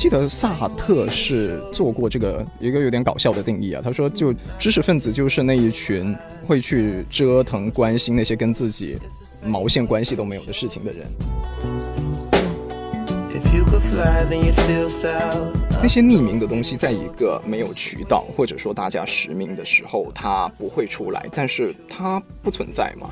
记得萨特是做过这个一个有点搞笑的定义啊。他说，就知识分子就是那一群会去折腾、关心那些跟自己毛线关系都没有的事情的人。那些匿名的东西，在一个没有渠道或者说大家实名的时候，它不会出来，但是它不存在嘛。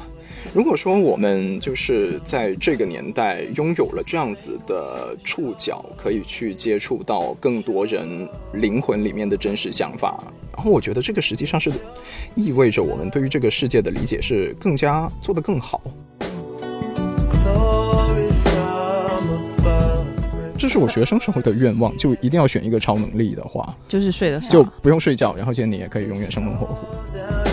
如果说我们就是在这个年代拥有了这样子的触角，可以去接触到更多人灵魂里面的真实想法，然后我觉得这个实际上是意味着我们对于这个世界的理解是更加做得更好。这是我学生时候的愿望，就一定要选一个超能力的话，就是睡得少，就不用睡觉，然后现在你也可以永远生龙活虎。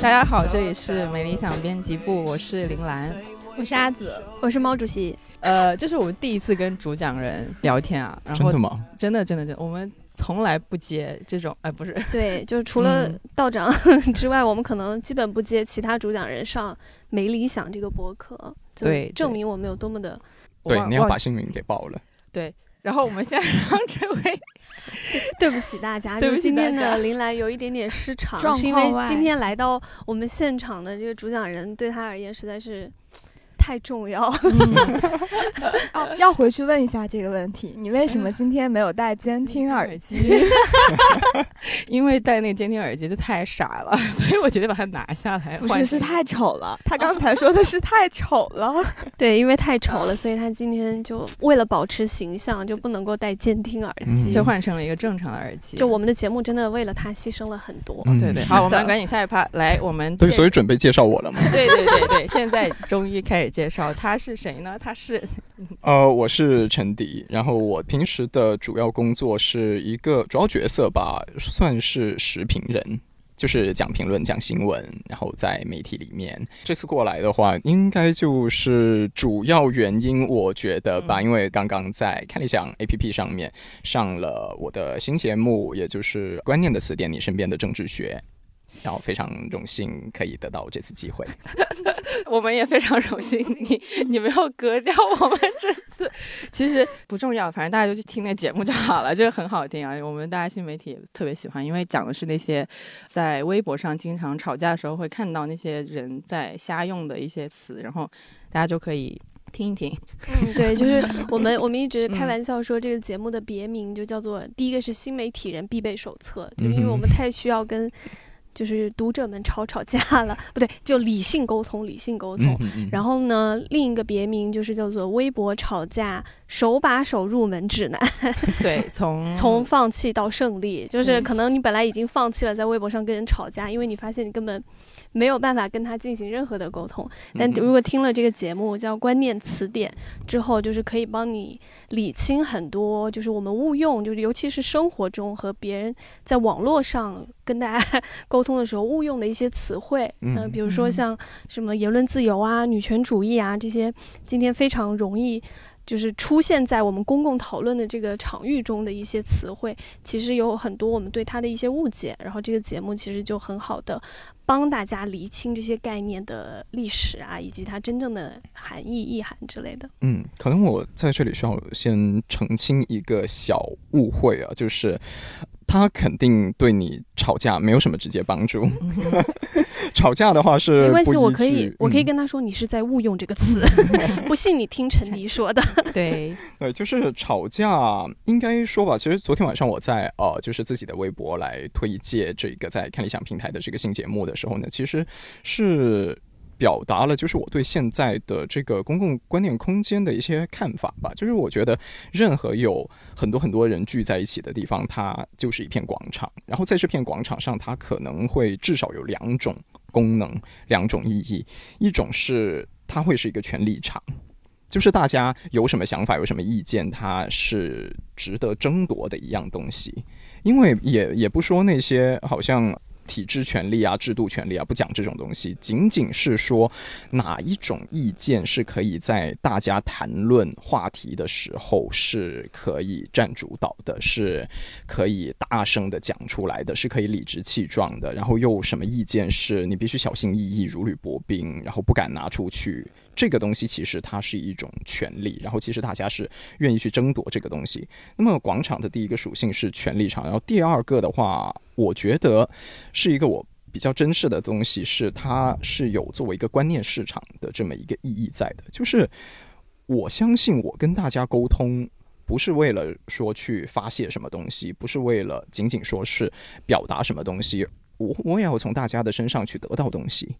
大家好，这里是没理想编辑部，我是林兰。我是阿紫，我是毛主席。呃，这是我们第一次跟主讲人聊天啊，然后真的吗？真的真的真的，我们从来不接这种，哎，不是，对，就是除了嗯道长 之外，我们可能基本不接其他主讲人上《没理想》这个博客，对证明我们有多么的。对，你要把姓名给报了。对。然后我们现在 让这位 对不起大家，对不起就是今天的林兰有一点点失常，是因为今天来到我们现场的这个主讲人对他而言实在是太重要。哦，要回去问一下这个问题，你为什么今天没有戴监听耳机？因为戴那个监听耳机就太傻了，所以我决定把它拿下来。不是，是太丑了。他刚才说的是太丑了。对，因为太丑了，所以他今天就为了保持形象，就不能够戴监听耳机。嗯就换成了一个正常的耳机。就我们的节目真的为了他牺牲了很多。嗯对对，好，我们赶紧下一趴来，我们对，所以准备介绍我了吗？对对对对，现在终于开始介绍他是谁呢？他是 呃，我是陈迪，然后我平时的主要工作是一个主要角色吧，算是时评人。就是讲评论、讲新闻，然后在媒体里面。这次过来的话，应该就是主要原因，我觉得吧，嗯因为刚刚在看理想 APP 上面上了我的新节目，也就是《观念的词典》，你身边的政治学。然后非常荣幸可以得到这次机会。我们也非常荣幸你你没有割掉我们这次，其实不重要，反正大家就去听那节目就好了，就是很好听啊。我们大家新媒体也特别喜欢，因为讲的是那些在微博上经常吵架的时候会看到那些人在瞎用的一些词，然后大家就可以听一听。嗯，对，就是我们我们一直 开嗯玩笑说这个节目的别名就叫做第一个是新媒体人必备手册，就因为我们太需要跟就是读者们吵吵架了，不对，就理性沟通，理性沟通。嗯嗯然后呢，另一个别名就是叫做微博吵架手把手入门指南，对，从从放弃到胜利，就是嗯可能你本来已经放弃了在微博上跟人吵架，因为你发现你根本没有办法跟他进行任何的沟通。但如果听了这个节目叫《观念词典》之后，就是可以帮你理清很多，就是我们误用，就是尤其是生活中和别人在网络上跟大家 沟通的时候误用的一些词汇，嗯呃比如说嗯像什么言论自由啊、女权主义啊这些，今天非常容易。就是出现在我们公共讨论的这个场域中的一些词汇，其实有很多我们对它的一些误解。然后这个节目其实就很好的帮大家厘清这些概念的历史啊，以及它真正的含义、意涵之类的。嗯，可能我在这里需要先澄清一个小误会啊，就是他肯定对你吵架没有什么直接帮助。吵架的话是没关系，我可以，我可以嗯跟他说你是在误用这个词，不信你听陈迪说的。对，对，就是吵架，应该说吧。其实昨天晚上我在呃，就是自己的微博来推荐这个在看理想平台的这个新节目的时候呢，其实是表达了就是我对现在的这个公共观念空间的一些看法吧。就是我觉得任何有很多很多人聚在一起的地方，它就是一片广场。然后在这片广场上，它可能会至少有两种功能、两种意义，一种是它会是一个权力场。就是大家有什么想法、有什么意见，它是值得争夺的一样东西。因为也也不说那些好像体制权利啊、制度权利啊，不讲这种东西，仅仅是说哪一种意见是可以在大家谈论话题的时候是可以占主导的，是可以大声的讲出来的，是可以理直气壮的，然后又什么意见是你必须小心翼翼、如履薄冰，然后不敢拿出去。这个东西其实它是一种权利，然后其实大家是愿意去争夺这个东西。那么广场的第一个属性是权力场，然后第二个的话，我觉得是一个我比较珍视的东西，是它是有作为一个观念市场的这么一个意义在的。就是我相信我跟大家沟通，不是为了说去发泄什么东西，不是为了仅仅说是表达什么东西，我我也要从大家的身上去得到东西。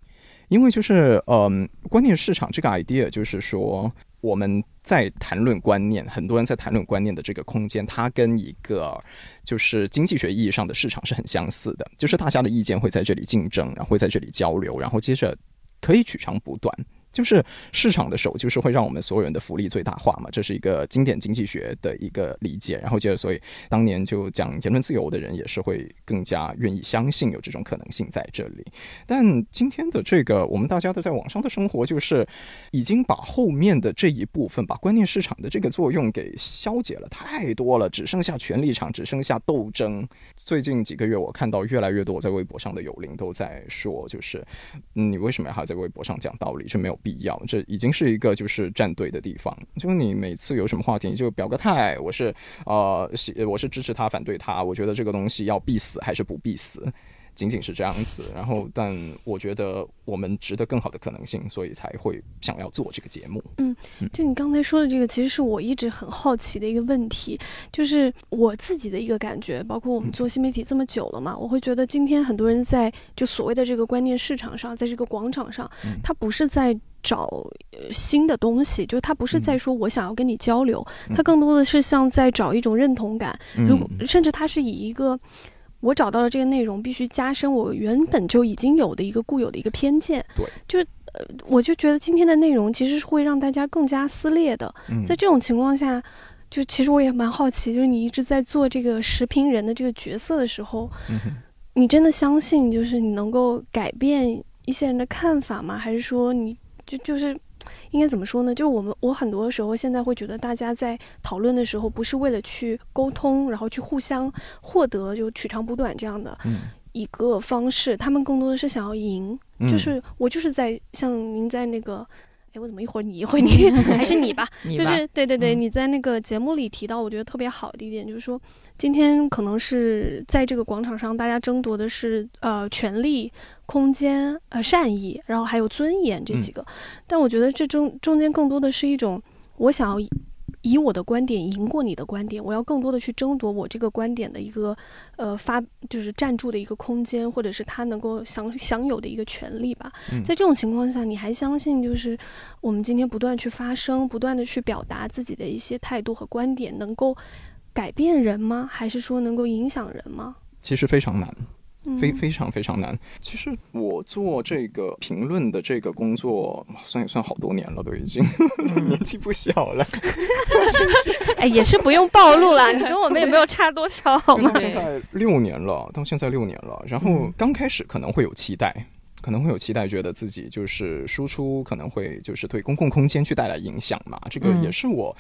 因为就是，嗯，观念市场这个 idea 就是说，我们在谈论观念，很多人在谈论观念的这个空间，它跟一个就是经济学意义上的市场是很相似的，就是大家的意见会在这里竞争，然后会在这里交流，然后接着可以取长补短。就是市场的手，就是会让我们所有人的福利最大化嘛，这是一个经典经济学的一个理解。然后接着，所以当年就讲言论自由的人也是会更加愿意相信有这种可能性在这里。但今天的这个，我们大家都在网上的生活，就是已经把后面的这一部分，把观念市场的这个作用给消解了太多了，只剩下权力场，只剩下斗争。最近几个月，我看到越来越多在微博上的友邻都在说，就是你为什么要在微博上讲道理？这没有。必要，这已经是一个就是站队的地方。就是你每次有什么话题，你就表个态，我是呃，我是支持他，反对他，我觉得这个东西要必死还是不必死。仅仅是这样子，然后，但我觉得我们值得更好的可能性，所以才会想要做这个节目。嗯，就你刚才说的这个，其实是我一直很好奇的一个问题，就是我自己的一个感觉，包括我们做新媒体这么久了嘛，我会觉得今天很多人在就所谓的这个观念市场上，在这个广场上，他不是在找新的东西，就他不是在说我想要跟你交流，他更多的是像在找一种认同感，如果甚至他是以一个。我找到了这个内容，必须加深我原本就已经有的一个固有的一个偏见。对，就呃，我就觉得今天的内容其实是会让大家更加撕裂的。在这种情况下，就其实我也蛮好奇，就是你一直在做这个时评人的这个角色的时候，你真的相信就是你能够改变一些人的看法吗？还是说你就就是？应该怎么说呢？就是我们，我很多时候现在会觉得，大家在讨论的时候，不是为了去沟通，然后去互相获得就取长补短这样的一个方式，他们更多的是想要赢。就是我就是在像您在那个。我怎么一会儿你一会儿你 还是你吧？就是对对对，你在那个节目里提到，我觉得特别好的一点就是说，今天可能是在这个广场上，大家争夺的是呃权力、空间、呃善意，然后还有尊严这几个。但我觉得这中中间更多的是一种我想要。以我的观点赢过你的观点，我要更多的去争夺我这个观点的一个，呃，发就是站住的一个空间，或者是他能够享享有的一个权利吧。在这种情况下，你还相信就是我们今天不断去发声，不断的去表达自己的一些态度和观点，能够改变人吗？还是说能够影响人吗？其实非常难。非非常非常难。其实我做这个评论的这个工作，算也算好多年了，都已经 年纪不小了。真是哎，也是不用暴露了，你跟我们也没有差多少，好吗？现在六年了，到现在六年了。然后刚开始可能会有期待，可能会有期待，觉得自己就是输出可能会就是对公共空间去带来影响嘛。这个也是我。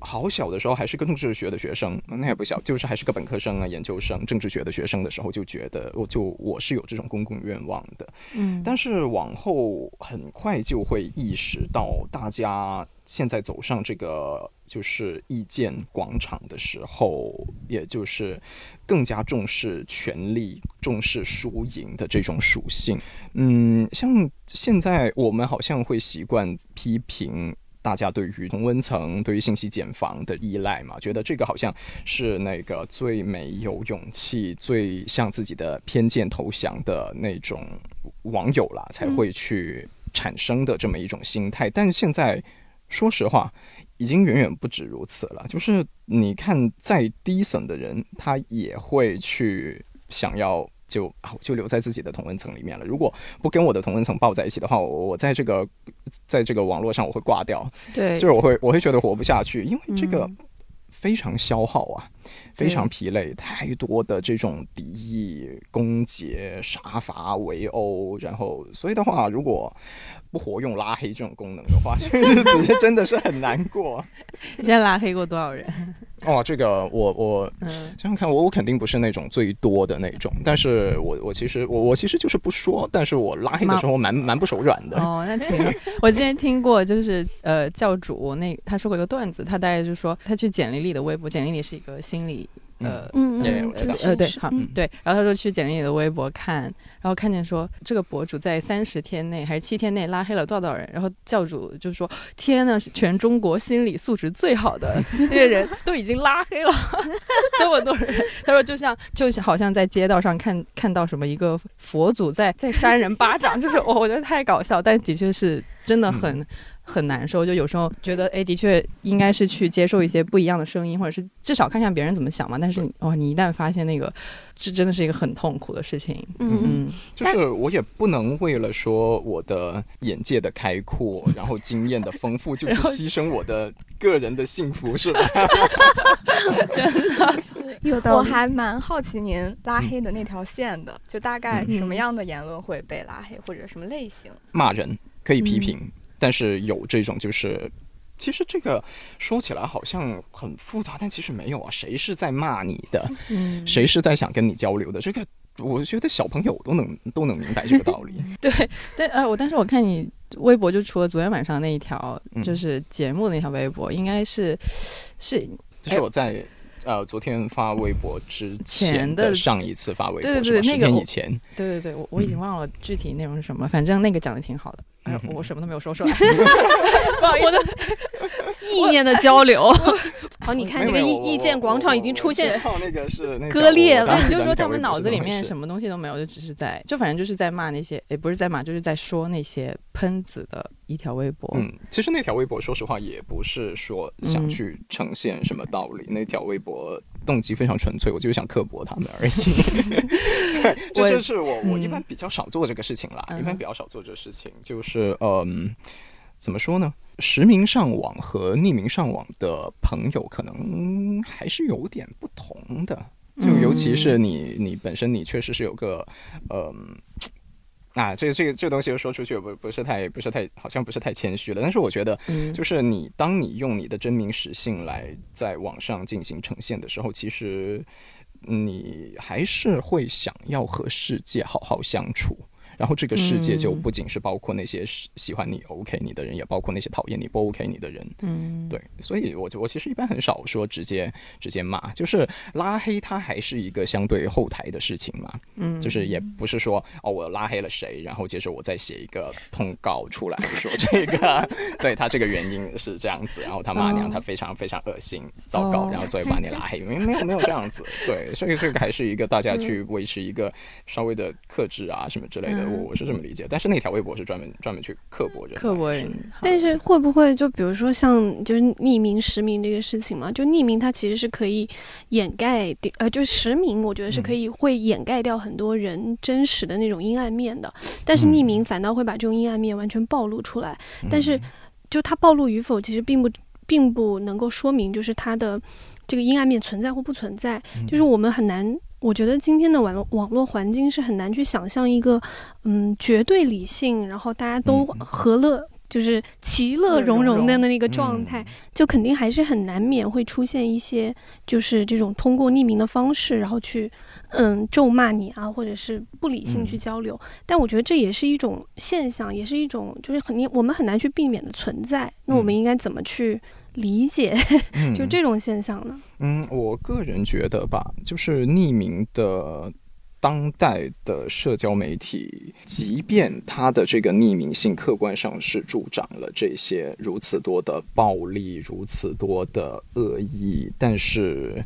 好小的时候还是个政治学的学生，那也不小，就是还是个本科生啊，研究生政治学的学生的时候，就觉得我就我是有这种公共愿望的，嗯，但是往后很快就会意识到，大家现在走上这个就是意见广场的时候，也就是更加重视权力、重视输赢的这种属性，嗯，像现在我们好像会习惯批评。大家对于同温层、对于信息茧房的依赖嘛，觉得这个好像是那个最没有勇气、最向自己的偏见投降的那种网友啦，才会去产生的这么一种心态。但现在，说实话，已经远远不止如此了。就是你看，再低层的人，他也会去想要。就啊，就留在自己的同温层里面了。如果不跟我的同温层抱在一起的话，我我在这个在这个网络上我会挂掉。对，就是我会我会觉得活不下去，因为这个非常消耗啊。非常疲累，太多的这种敌意、攻击、杀伐、围殴，然后所以的话，如果不活用拉黑这种功能的话，这日子是真的是很难过。你现在拉黑过多少人？哦，这个我我嗯，想想看，我我肯定不是那种最多的那种，但是我我其实我我其实就是不说，但是我拉黑的时候蛮蛮不手软的。哦，那挺好。我之前听过，就是呃，教主那他说过一个段子，他大概就是说他去简历里的微博，简历里是一个心理呃。嗯呃，对，好对，然后他说去简历里的微博看，然后看见说这个博主在三十天内还是七天内拉黑了多少多少人，然后教主就说：“天呐，是全中国心理素质最好的那些人都已经拉黑了 这么多人。”他说就像就像好像在街道上看看到什么一个佛祖在在扇人巴掌，就是我我觉得太搞笑，但的确是真的很。很难受，就有时候觉得，哎，的确应该是去接受一些不一样的声音，或者是至少看看别人怎么想嘛。但是，哦，你一旦发现那个，这真的是一个很痛苦的事情。嗯嗯，就是我也不能为了说我的眼界的开阔，然后经验的丰富，就去牺牲我的个人的幸福，是吧？真的 是有的，我还蛮好奇您拉黑的那条线的，就大概嗯什么样的言论会被拉黑，或者什么类型？骂人可以批评，但是有这种就是。其实这个说起来好像很复杂，但其实没有啊。谁是在骂你的？嗯谁是在想跟你交流的？这个我觉得小朋友都能都能明白这个道理。对，但呃，我但是我看你微博，就除了昨天晚上那一条，嗯就是节目那条微博，应该是是就是我在呃昨天发微博之前前的的上一次发微博，对对是十对那个我天以前，对对对，我我已经忘了具体内容是什么，反正那个讲的挺好的。哎呦嗯，哼我什么都没有说出来，不好意思。意念的交流。好，你看这个意意见广场已经出现，那个是那割裂了对，就是说他们脑子里面。什么东西都没有，就只是在，就反正就是在骂那些，也不是在骂，就是在说那些喷子的一条微博。嗯，其实那条微博，说实话也不是说想嗯去呈现什么道理，那条微博动机非常纯粹，我就是想刻薄他们而已。这我就是我我嗯一般比较少做这个事情啦，嗯一般比较少做这个事情，就是嗯，怎么说呢？实名上网和匿名上网的朋友可能还是有点不同的，就尤其是你你本身你确实是有个嗯。啊，这个这个这个东西说出去不不是太不是太好像不是太谦虚了，但是我觉得嗯，就是你当你用你的真名实姓来在网上进行呈现的时候，其实你还是会想要和世界好好相处。然后这个世界就嗯。不仅是包括那些喜喜欢你 OK 你的人，也包括那些讨厌你不 OK 你的人。嗯，对，所以我我其实一般很少说直接直接骂，就是拉黑他还是一个相对后台的事情嘛，嗯，就是也不是说哦我拉黑了谁，然后接着我再写一个通告出来说这个 对他这个原因是这样子，然后他骂娘哦。他非常非常恶心糟糕，哦然后所以把你拉黑，没没有没有这样子，对，所以这个还是一个大家去维持一个稍微的克制啊什么之类的，嗯我我是这么理解，但是那条微博是专门专门去刻薄人来，刻薄人，但是会不会就比如说像就是匿名实名这个事情嘛？就匿名它其实是可以掩盖掉，呃，就实名我觉得是可以会掩盖掉很多人真实的那种阴暗面的，但是匿名反倒会把这种阴暗面完全暴露出来。但是就它暴露与否，其实并不并不能够说明就是它的这个阴暗面存在或不存在，就是我们很难。我觉得今天的网络网络环境是很难去想象一个，嗯，绝对理性，然后大家都嗯和乐，就是其乐融融的那个状态，嗯就肯定还是很难免会出现一些，就是这种通过匿名的方式，然后去，嗯，咒骂你啊，或者是不理性去嗯交流。但我觉得这也是一种现象，也是一种就是很我们很难去避免的存在。那我们嗯应该怎么去理解嗯就这种现象呢？嗯，我个人觉得吧，就是匿名的当代的社交媒体，即便它的这个匿名性客观上是助长了这些如此多的暴力、如此多的恶意，但是。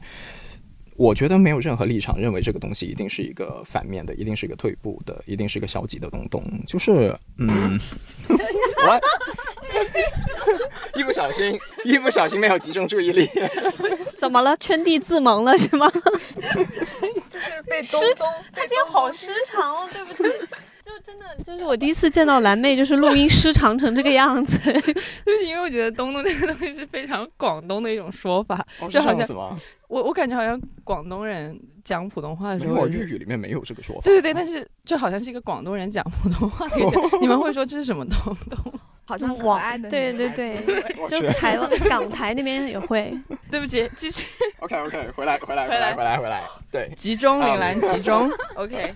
我觉得没有任何立场认为这个东西一定是一个反面的，一定是一个退步的，一定是一个消极的东东。就是，嗯，我一不小心，一不小心没有集中注意力。怎么了？圈地自萌了是吗？就是被东东，他今天好失常哦，对不起。就真的就是我第一次见到蓝妹，就是录音失常成这个样子。就是因为我觉得“东东”那个东西是非常广东的一种说法，就好像这样子吗？我我感觉好像广东人讲普通话的时候没有，是，粤语里面没有这个说法。对对对，但是就好像是一个广东人讲普通话的一些，你们会说这是什么东东？好像可爱的对对对，就去台湾港台那边也会。对不起，继续 OK OK，回来回来回来回来回来，对，集中，啊铃兰集中，OK，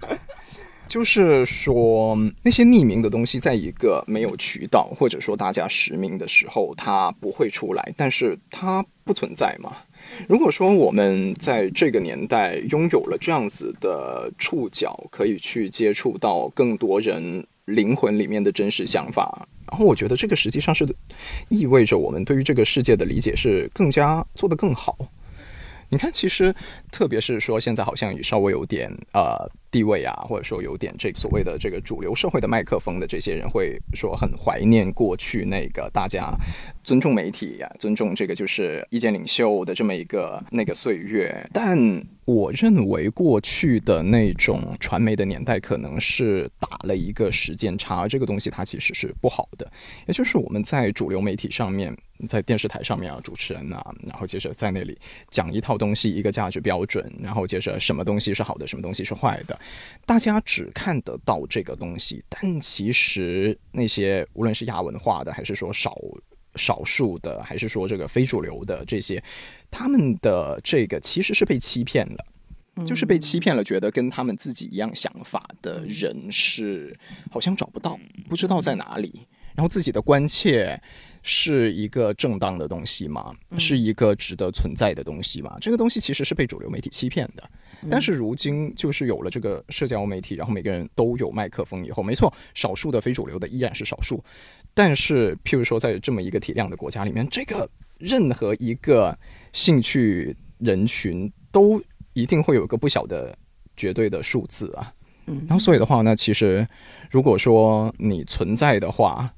就是说那些匿名的东西，在一个没有渠道或者说大家实名的时候，它不会出来，但是它不存在嘛。如果说我们在这个年代拥有了这样子的触角，可以去接触到更多人灵魂里面的真实想法，然后我觉得这个实际上是意味着我们对于这个世界的理解是更加做得更好。你看，其实特别是说现在好像也稍微有点呃地位啊，或者说有点这所谓的这个主流社会的麦克风的这些人，会说很怀念过去那个大家尊重媒体呀、尊重这个就是意见领袖的这么一个那个岁月。但我认为过去的那种传媒的年代，可能是打了一个时间差，这个东西它其实是不好的。也就是我们在主流媒体上面，在电视台上面啊，主持人啊，然后接着在那里讲一套东西，一个价值标准，然后接着什么东西是好的，什么东西是坏的，大家只看得到这个东西，但其实那些无论是亚文化的，还是说少少数的，还是说这个非主流的这些，他们的这个其实是被欺骗了。就是被欺骗了，觉得跟他们自己一样想法的人是好像找不到，不知道在哪里。然后自己的关切是一个正当的东西吗？是一个值得存在的东西吗？这个东西其实是被主流媒体欺骗的。但是如今就是有了这个社交媒体，然后每个人都有麦克风以后，没错，少数的非主流的依然是少数。但是，譬如说在这么一个体量的国家里面，这个任何一个兴趣人群都一定会有一个不小的绝对的数字啊。嗯然后所以的话呢，其实如果说你存在的话，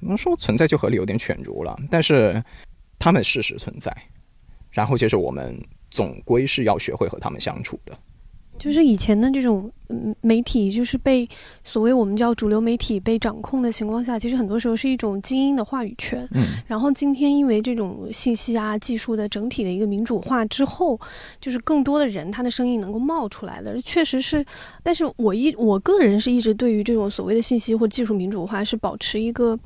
能说存在就合理有点犬儒了，但是他们事实存在，然后就是我们总归是要学会和他们相处的。就是以前的这种嗯媒体，就是被所谓我们叫主流媒体被掌控的情况下，其实很多时候是一种精英的话语权。嗯，然后今天因为这种信息啊、技术的整体的一个民主化之后，就是更多的人他的声音能够冒出来了，确实是。但是我一我个人是一直对于这种所谓的信息或技术民主化是保持一个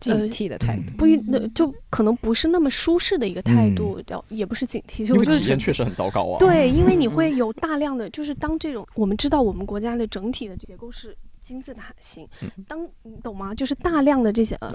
警惕的态度。不一那就可能不是那么舒适的一个态度，叫、也不是警惕，就是体验确实很糟糕啊。对，因为你 会有大量的，就是当这种我们知道我们国家的整体的结构是金字塔形，当你懂吗？就是大量的这些呃，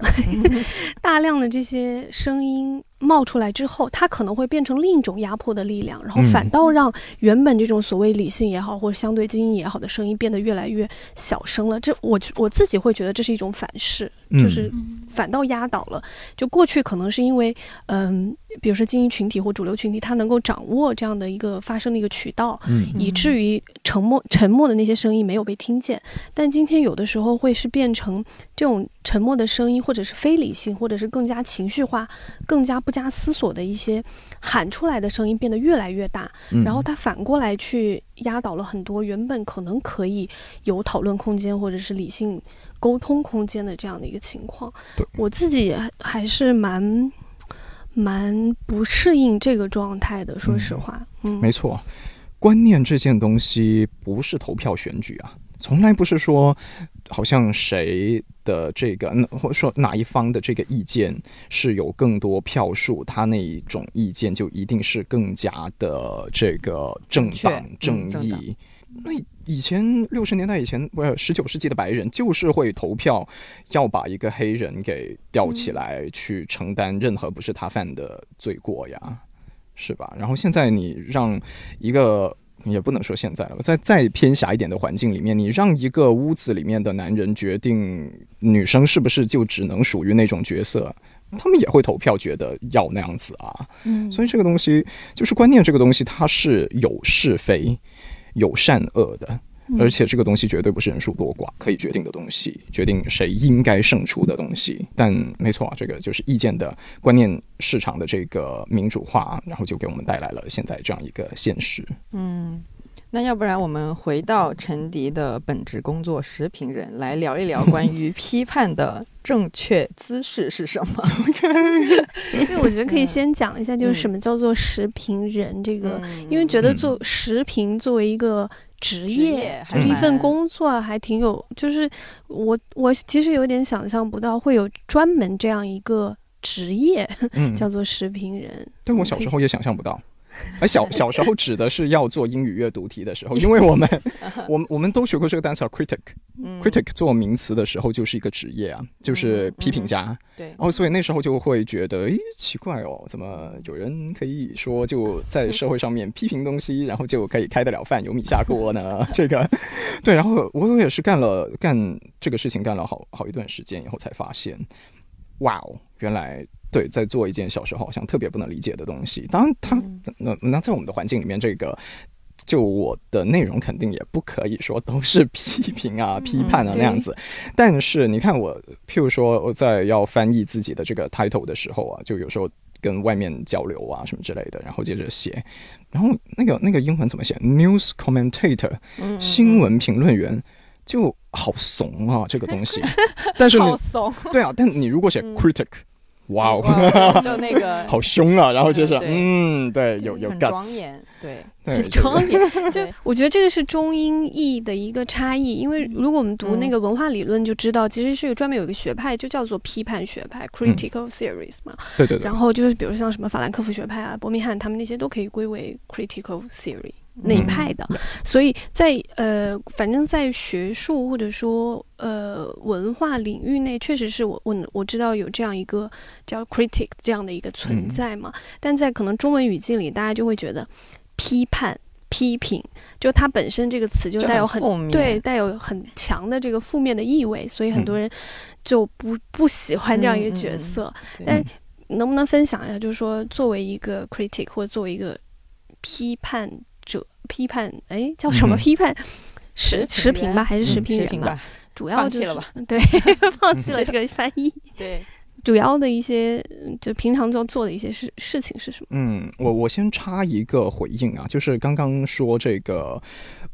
大量的这些声音冒出来之后，它可能会变成另一种压迫的力量，然后反嗯倒让原本这种所谓理性也好，或者相对精英也好的声音变得越来越小声了。这我我自己会觉得这是一种反噬，嗯就是反倒压倒了。就过去可能是因为嗯。比如说精英群体或主流群体，他能够掌握这样的一个发声的一个渠道，嗯以至于沉默沉默的那些声音没有被听见。但今天有的时候会是变成这种沉默的声音，或者是非理性，或者是更加情绪化、更加不加思索的一些喊出来的声音变得越来越大，嗯然后它反过来去压倒了很多原本可能可以有讨论空间或者是理性沟通空间的这样的一个情况对。我自己还还是蛮。蛮不适应这个状态的，说实话，嗯，没错，观念这件东西不是投票选举啊，从来不是说好像谁的这个，或者说哪一方的这个意见是有更多票数，他那一种意见就一定是更加的这个正当正义。那以前六十年代以前，不是十九世纪的白人，就是会投票要把一个黑人给吊起来，去承担任何不是他犯的罪过呀，是吧？然后现在你让一个也不能说现在了，在再偏狭一点的环境里面，你让一个屋子里面的男人决定女生是不是就只能属于那种角色，他们也会投票，觉得要那样子啊。嗯，所以这个东西就是观念，这个东西它是有是非、有善恶的，而且这个东西绝对不是人数多寡可以决定的东西，决定谁应该胜出的东西。但没错啊，这个就是意见的观念市场的这个民主化，然后就给我们带来了现在这样一个现实。嗯，那要不然我们回到陈迪的本职工作——时评人，来聊一聊关于批判的正确姿势是什么？因为 我觉得可以先讲一下，就是嗯什么叫做时评人这个，嗯因为觉得做时评作为一个职职业业，还就是一份工作，还挺有，就是我我其实有点想象不到会有专门这样一个职业嗯，叫做食品人。但我小时候也想象不到。而小小时候指的是要做英语阅读题的时候，因为我们 我们我们都学过这个单词啊，critic。嗯 critic 做名词的时候就是一个职业啊，就是批评家。对，哦，所以那时候就会觉得，诶，奇怪哦，怎么有人可以说就在社会上面批评东西，然后就可以开得了饭，有米下锅呢？这个，对，然后我也是干了干这个事情干了好好一段时间以后才发现，哇哦，原来对，在做一件小时候好像特别不能理解的东西。当然它，嗯那那在我们的环境里面，这个。就我的内容肯定也不可以说都是批评啊、批判啊嗯那样子，但是你看我，譬如说我在要翻译自己的这个 title 的时候啊，就有时候跟外面交流啊什么之类的，然后接着写，然后那个那个英文怎么写？news commentator 嗯新闻评论员就好怂啊，这个东西。但是你好怂，对啊，但你如果写嗯。critic，哇哦，就那个。好凶啊！然后就是嗯，对，有有很庄 guts，严，对，对，很庄严，就我觉得这个是中英译的一个差异，因为如果我们读那个文化理论就知道，其实是有专门有一个学派，就叫做批判学派 （critical theories） 嘛。对对对。然，后就是比如像什么法兰克福学派啊、伯明翰他们那些都可以归为 critical theory 那一派的。所以在呃，反正在学术或者说呃文化领域内，确实是我我我知道有这样一个叫 critic 这样的一个存在嘛。但在可能中文语境里，大家就会觉得批判。批评，就它本身这个词就就带有很很对带有很强的这个负面的意味，所以很多人就不不喜欢这样一个角色。对但能不能分享一下，就是说作为一个 critic 或者作为一个批判者，批判哎叫什么嗯批判？时时评吧，还是时嗯评人吧？视频吧，主要就是放弃了吧？对，放弃了这个翻译。对，主要的一些嗯就平常要做的一些事事情是什么？嗯，我我先插一个回应啊，就是刚刚说这个，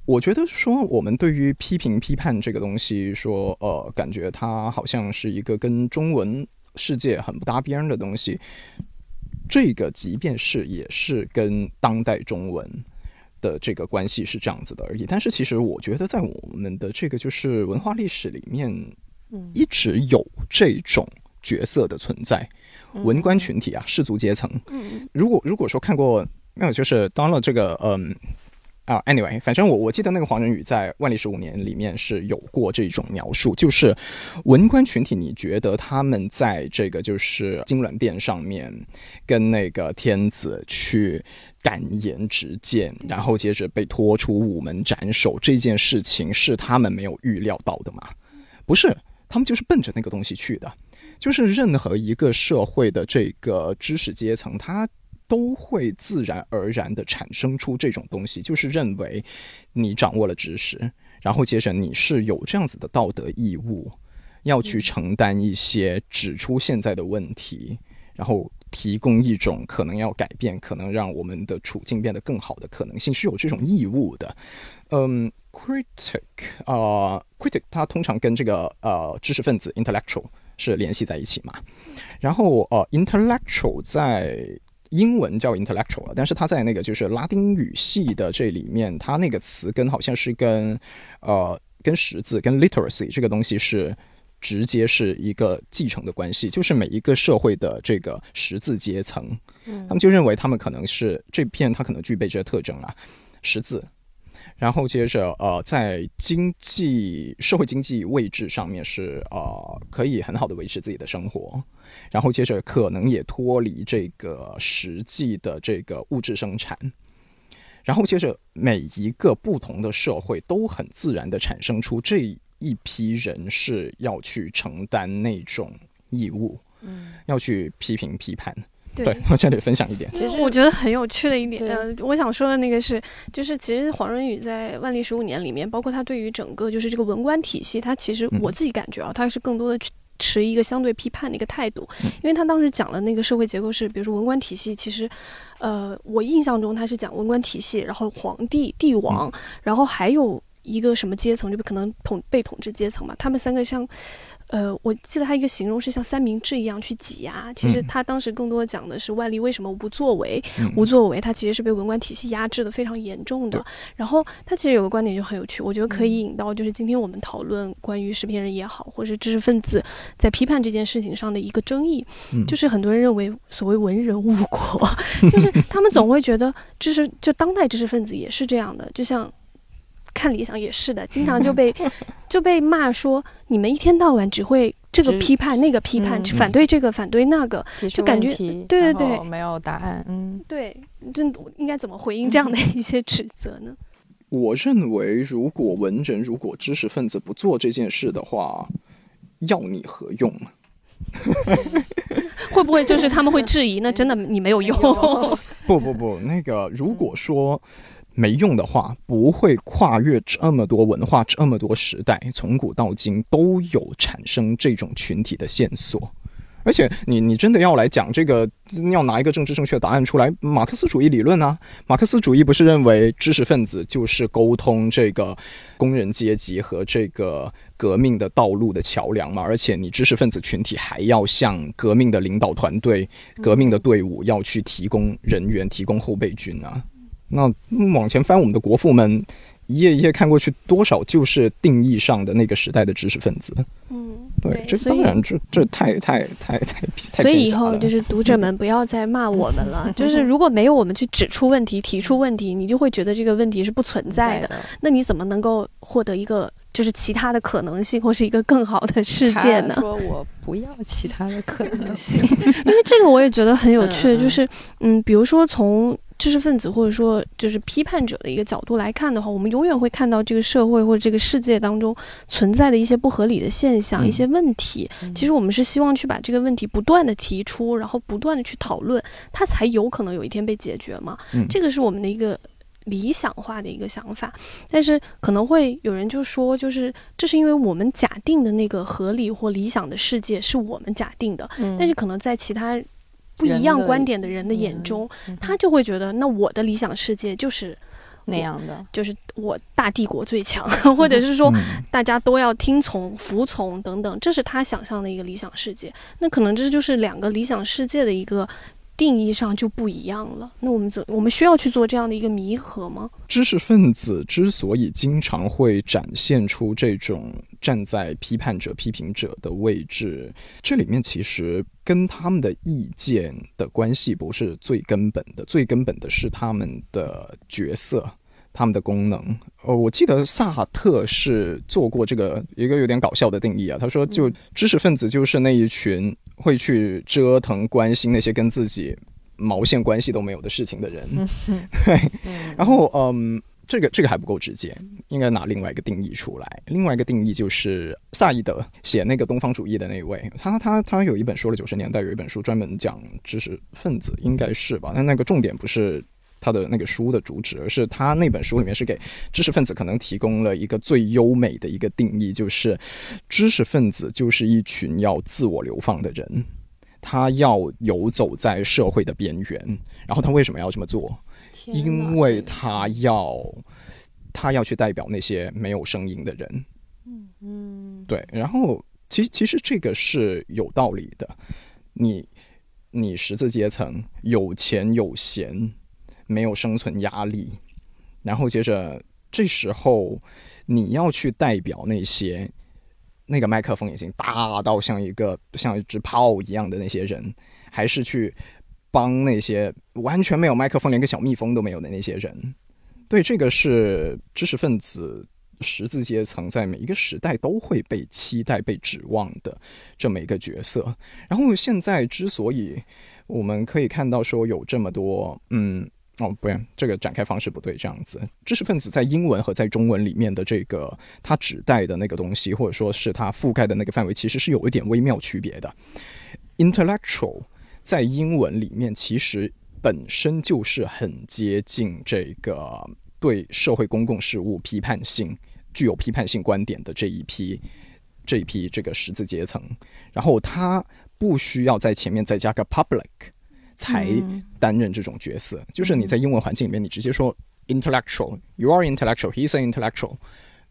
我觉得说我们对于批评批判这个东西说，呃，感觉它好像是一个跟中文世界很不搭边的东西。这个即便是也是跟当代中文的这个关系是这样子的而已，但是其实我觉得在我们的这个就是文化历史里面，嗯。一直有这种角色的存在，文官群体啊，士族阶层。嗯。如果如果说看过没有，就是当了这个嗯啊，anyway，反正我我记得那个黄仁宇在《万历十五年》里面是有过这种描述，就是文官群体，你觉得他们在这个就是金銮殿上面跟那个天子去敢言直谏，然后接着被拖出午门斩首这件事情，是他们没有预料到的吗？不是，他们就是奔着那个东西去的。就是任何一个社会的这个知识阶层，他都会自然而然的产生出这种东西，就是认为你掌握了知识，然后接着你是有这样子的道德义务，要去承担一些指出现在的问题，然后提供一种可能要改变、可能让我们的处境变得更好的可能性，是有这种义务的。嗯，critic 啊、c r i t i c 它通常跟这个呃知识分子 intellectual 是联系在一起嘛。然后呃，intellectual 在英文叫 intellectual 了，但是它在那个就是拉丁语系的这里面，它那个词根好像是跟呃跟识字跟 literacy 这个东西是。直接是一个继承的关系，就是每一个社会的这个识字阶层，他们就认为他们可能是这片，它可能具备这些特征啊，识字，然后接着呃，在经济社会经济位置上面是呃可以很好的维持自己的生活，然后接着可能也脱离这个实际的这个物质生产，然后接着每一个不同的社会都很自然的产生出这一批人是要去承担那种义务，嗯，要去批评批判。对对，我这里分享一点。其实我觉得很有趣的一点，对呃，我想说的那个是，就是其实黄仁宇在《万历十五年》里面，包括他对于整个就是这个文官体系，他其实嗯我自己感觉啊，他是更多的去持一个相对批判的一个态度，因为他当时讲的那个社会结构是，比如说文官体系，其实，呃，我印象中他是讲文官体系，然后皇帝、帝王，然后还有一个什么阶层，就可能统被统治阶层嘛，他们三个像。呃，我记得他一个形容是像三明治一样去挤压。其实他当时更多讲的是万历为什么不作为，无作为，他其实是被文官体系压制的非常严重的。然后他其实有个观点就很有趣，我觉得可以引到就是今天我们讨论关于食品人也好，或者是知识分子在批判这件事情上的一个争议，就是很多人认为所谓文人误国，就是他们总会觉得知识就当代知识分子也是这样的，就像。看理想也是的，经常就被 就被骂说你们一天到晚只会这个批判那个批判，反对这个反对那个，就感觉对对对，没有答案。嗯，对，这应该怎么回应这样的一些指责呢？我认为，如果文人如果知识分子不做这件事的话，要你何用？会不会就是他们会质疑？那真的你没有用？不不不，那个如果说。没用的话，不会跨越这么多文化、这么多时代，从古到今都有产生这种群体的线索。而且，你你真的要来讲这个，要拿一个政治正确答案出来，马克思主义理论呢？马克思主义不是认为知识分子就是沟通这个工人阶级和这个革命的道路的桥梁吗？而且，你知识分子群体还要向革命的领导团队、革命的队伍要去提供人员、提供后备军啊？那往前翻，我们的国父们一页一页看过去，多少就是定义上的那个时代的知识分子。嗯，对，这当然这这太太太太所以以后就是读者们不要再骂我们了。就是如果没有我们去指出问题、提出问题，你就会觉得这个问题是不存在的。那你怎么能够获得一个就是其他的可能性，或是一个更好的世界呢？说我不要其他的可能性，因为这个我也觉得很有趣。就是嗯，比如说从。知识分子或者说就是批判者的一个角度来看的话，我们永远会看到这个社会或者这个世界当中存在的一些不合理的现象、一些问题。其实我们是希望去把这个问题不断的提出，然后不断的去讨论，它才有可能有一天被解决嘛。这个是我们的一个理想化的一个想法。但是可能会有人就说，就是这是因为我们假定的那个合理或理想的世界是我们假定的，但是可能在其他。不一样观点的人的眼中，他就会觉得，那我的理想世界就是那样的，就是我大帝国最强，或者是说大家都要听从、服从等等，这是他想象的一个理想世界。那可能这就是两个理想世界的一个。定义上就不一样了。那我们怎我们需要去做这样的一个弥合吗？知识分子之所以经常会展现出这种站在批判者、批评者的位置，这里面其实跟他们的意见的关系不是最根本的，最根本的是他们的角色、他们的功能。呃，我记得萨特是做过这个一个有点搞笑的定义啊，他说，就知识分子就是那一群。会去折腾、关心那些跟自己毛线关系都没有的事情的人，对。然后，嗯，这个这个还不够直接，应该拿另外一个定义出来。另外一个定义就是萨义德写那个东方主义的那一位，他他他有一本书了，九十年代有一本书专门讲知识分子，应该是吧？但那个重点不是。他的那个书的主旨，而是他那本书里面是给知识分子可能提供了一个最优美的一个定义，就是知识分子就是一群要自我流放的人，他要游走在社会的边缘。然后他为什么要这么做？因为他要他要去代表那些没有声音的人。嗯嗯，对。然后其实其实这个是有道理的。你你十字阶层有钱有闲。没有生存压力，然后接着这时候你要去代表那些那个麦克风已经大到像一个像一只炮一样的那些人，还是去帮那些完全没有麦克风连个小蜜蜂都没有的那些人？对，这个是知识分子十字阶层在每一个时代都会被期待、被指望的这么一个角色。然后现在之所以我们可以看到说有这么多，嗯。哦，不，这个展开方式不对。这样子，知识分子在英文和在中文里面的这个它指代的那个东西，或者说是它覆盖的那个范围，其实是有一点微妙区别的。Intellectual 在英文里面其实本身就是很接近这个对社会公共事务批判性、具有批判性观点的这一批这一批这个识字阶层，然后他不需要在前面再加个 public 才嗯。担任这种角色，就是你在英文环境里面，你直接说 intellectual，you are intellectual，he's an intellectual，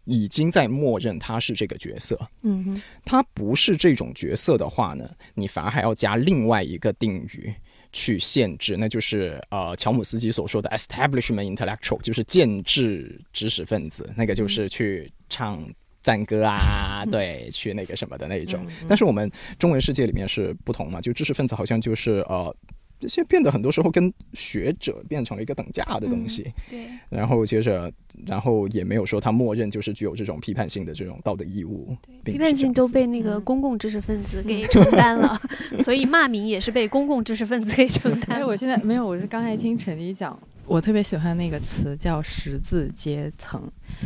已经在默认他是这个角色。嗯哼，他不是这种角色的话呢，你反而还要加另外一个定语去限制，那就是呃乔姆斯基所说的 establishment intellectual，就是建制知识分子，那个就是去唱。赞歌啊，对，去那个什么的那一种，但是我们中文世界里面是不同嘛，就知识分子好像就是呃，这些变得很多时候跟学者变成了一个等价的东西，对，然后接着，然后也没有说他默认就是具有这种批判性的这种道德义务，批判性都被那个嗯。公共知识分子给承担了，所以骂名也是被公共知识分子给承担。我现在没有，我是刚才听陈黎讲，我特别喜欢那个词叫十字阶层。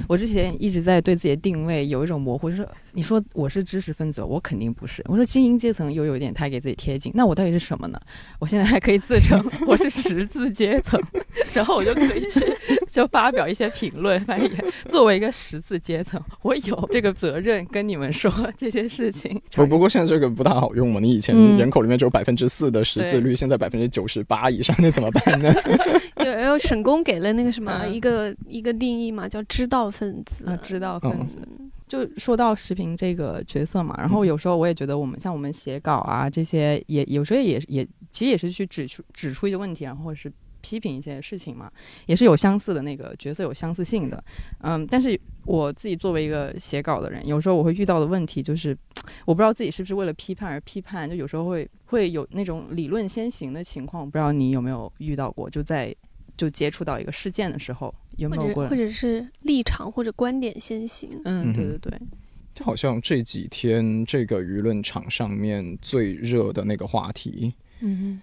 我之前一直在对自己的定位有一种模糊，就是你说我是知识分子，我肯定不是。我说精英阶层又有一点太给自己贴近，那我到底是什么呢？我现在还可以自称 我是十字阶层，然后我就可以去就发表一些评论，反正也。作为一个识字阶层，我有这个责任跟你们说这些事情。不不过现在这个不大好用嘛，你以前嗯人口里面只有百分之四的识字率，对现在百分之九十八以上，那怎么办呢？有有沈工给了那个什么嗯一个一个定义嘛，叫知道分子。啊，知道分嗯子。就说到时评这个角色嘛，然后有时候我也觉得我们像我们写稿啊这些也有时候也也其实也是去指出指出一些问题，然后是批评一些事情嘛，也是有相似的那个角色有相似性的。嗯，但是我自己作为一个写稿的人，有时候我会遇到的问题就是，我不知道自己是不是为了批判而批判，就有时候会会有那种理论先行的情况，我不知道你有没有遇到过，就在就接触到一个事件的时候有没有过或者或？者是立场或者观点先行。嗯，对嗯对对。就好像这几天这个舆论场上面最热的那个话题，嗯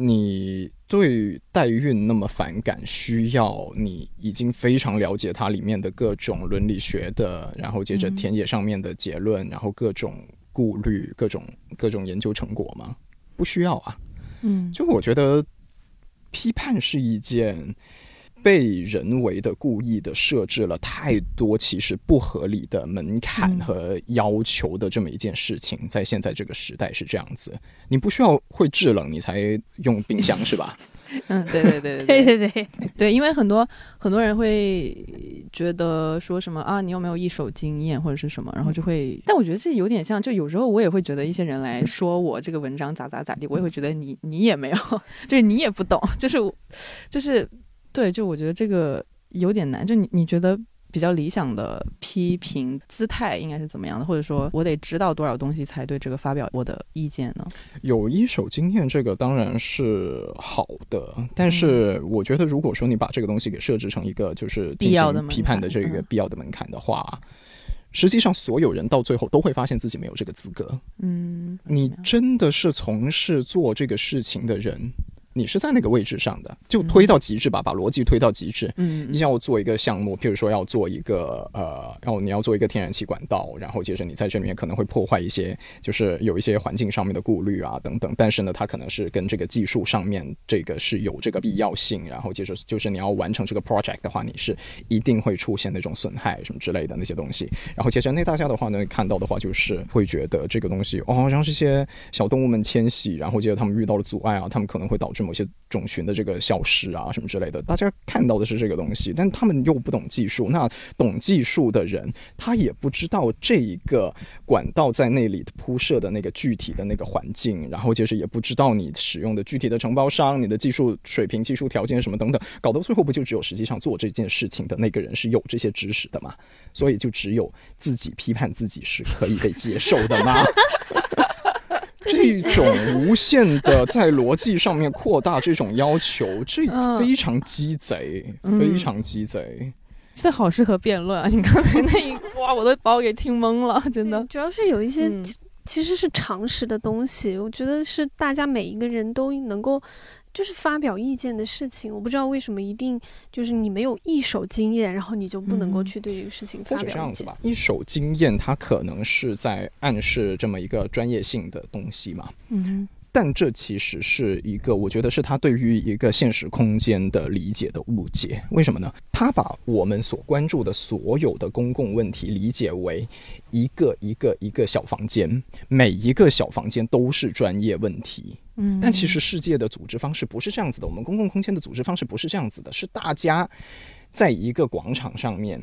你对代孕那么反感，需要你已经非常了解它里面的各种伦理学的，然后接着嗯田野上面的结论，然后各种顾虑、各种各种研究成果吗？不需要啊。嗯，就我觉得，批判是一件被人为的、故意的设置了太多其实不合理的门槛嗯和要求的这么一件事情，在现在这个时代是这样子。你不需要会制冷，你才用冰箱是吧？嗯，对对对对对 对对，对，因为很多很多人会觉得说什么啊，你有没有一手经验或者是什么，然后就会，但我觉得这有点像，就有时候我也会觉得一些人来说我这个文章咋咋咋地，我也会觉得你你也没有，就是你也不懂，就是就是对，就我觉得这个有点难，就你你觉得。比较理想的批评姿态应该是怎么样的？或者说我得知道多少东西才对这个发表我的意见呢？有一手经验，这个当然是好的，但是我觉得，如果说你把这个东西给设置成一个就是必要的批判的这个必要的门槛的话，实际上所有人到最后都会发现自己没有这个资格。嗯，你真的是从事做这个事情的人，你是在那个位置上的，就推到极致吧，把逻辑推到极致。嗯你要做一个项目，譬如说要做一个呃，然后你要做一个天然气管道，然后接着你在这里面可能会破坏一些，就是有一些环境上面的顾虑啊等等。但是呢，它可能是跟这个技术上面这个是有这个必要性，然后接着就是你要完成这个 project 的话，你是一定会出现那种损害什么之类的那些东西。然后接着那大家的话呢，看到的话就是会觉得这个东西哦，让这些小动物们迁徙，然后接着他们遇到了阻碍啊，他们可能会导致某些种群的这个消失啊什么之类的。大家看到的是这个东西，但他们又不懂技术。那懂技术的人，他也不知道这一个管道在那里铺设的那个具体的那个环境，然后就是也不知道你使用的具体的承包商、你的技术水平、技术条件什么等等，搞到最后不就只有实际上做这件事情的那个人是有这些知识的吗？所以就只有自己批判自己是可以被接受的吗？这种无限的在逻辑上面扩大这种要求，这嗯非常鸡贼，嗯非常鸡贼。这好适合辩论啊！你刚才那一哇，我都把我给听懵了，真的。主要是有一些其实是常识的东西，我觉得是大家每一个人都能够。就是发表意见的事情，我不知道为什么一定就是你没有一手经验，然后你就不能够嗯去对这个事情或发表意见。者这样子吧，一手经验它可能是在暗示这么一个专业性的东西嘛。嗯但这其实是一个，我觉得是他对于一个现实空间的理解的误解。为什么呢？他把我们所关注的所有的公共问题理解为一个一个一个小房间，每一个小房间都是专业问题。嗯。但其实世界的组织方式不是这样子的，我们公共空间的组织方式不是这样子的，是大家在一个广场上面，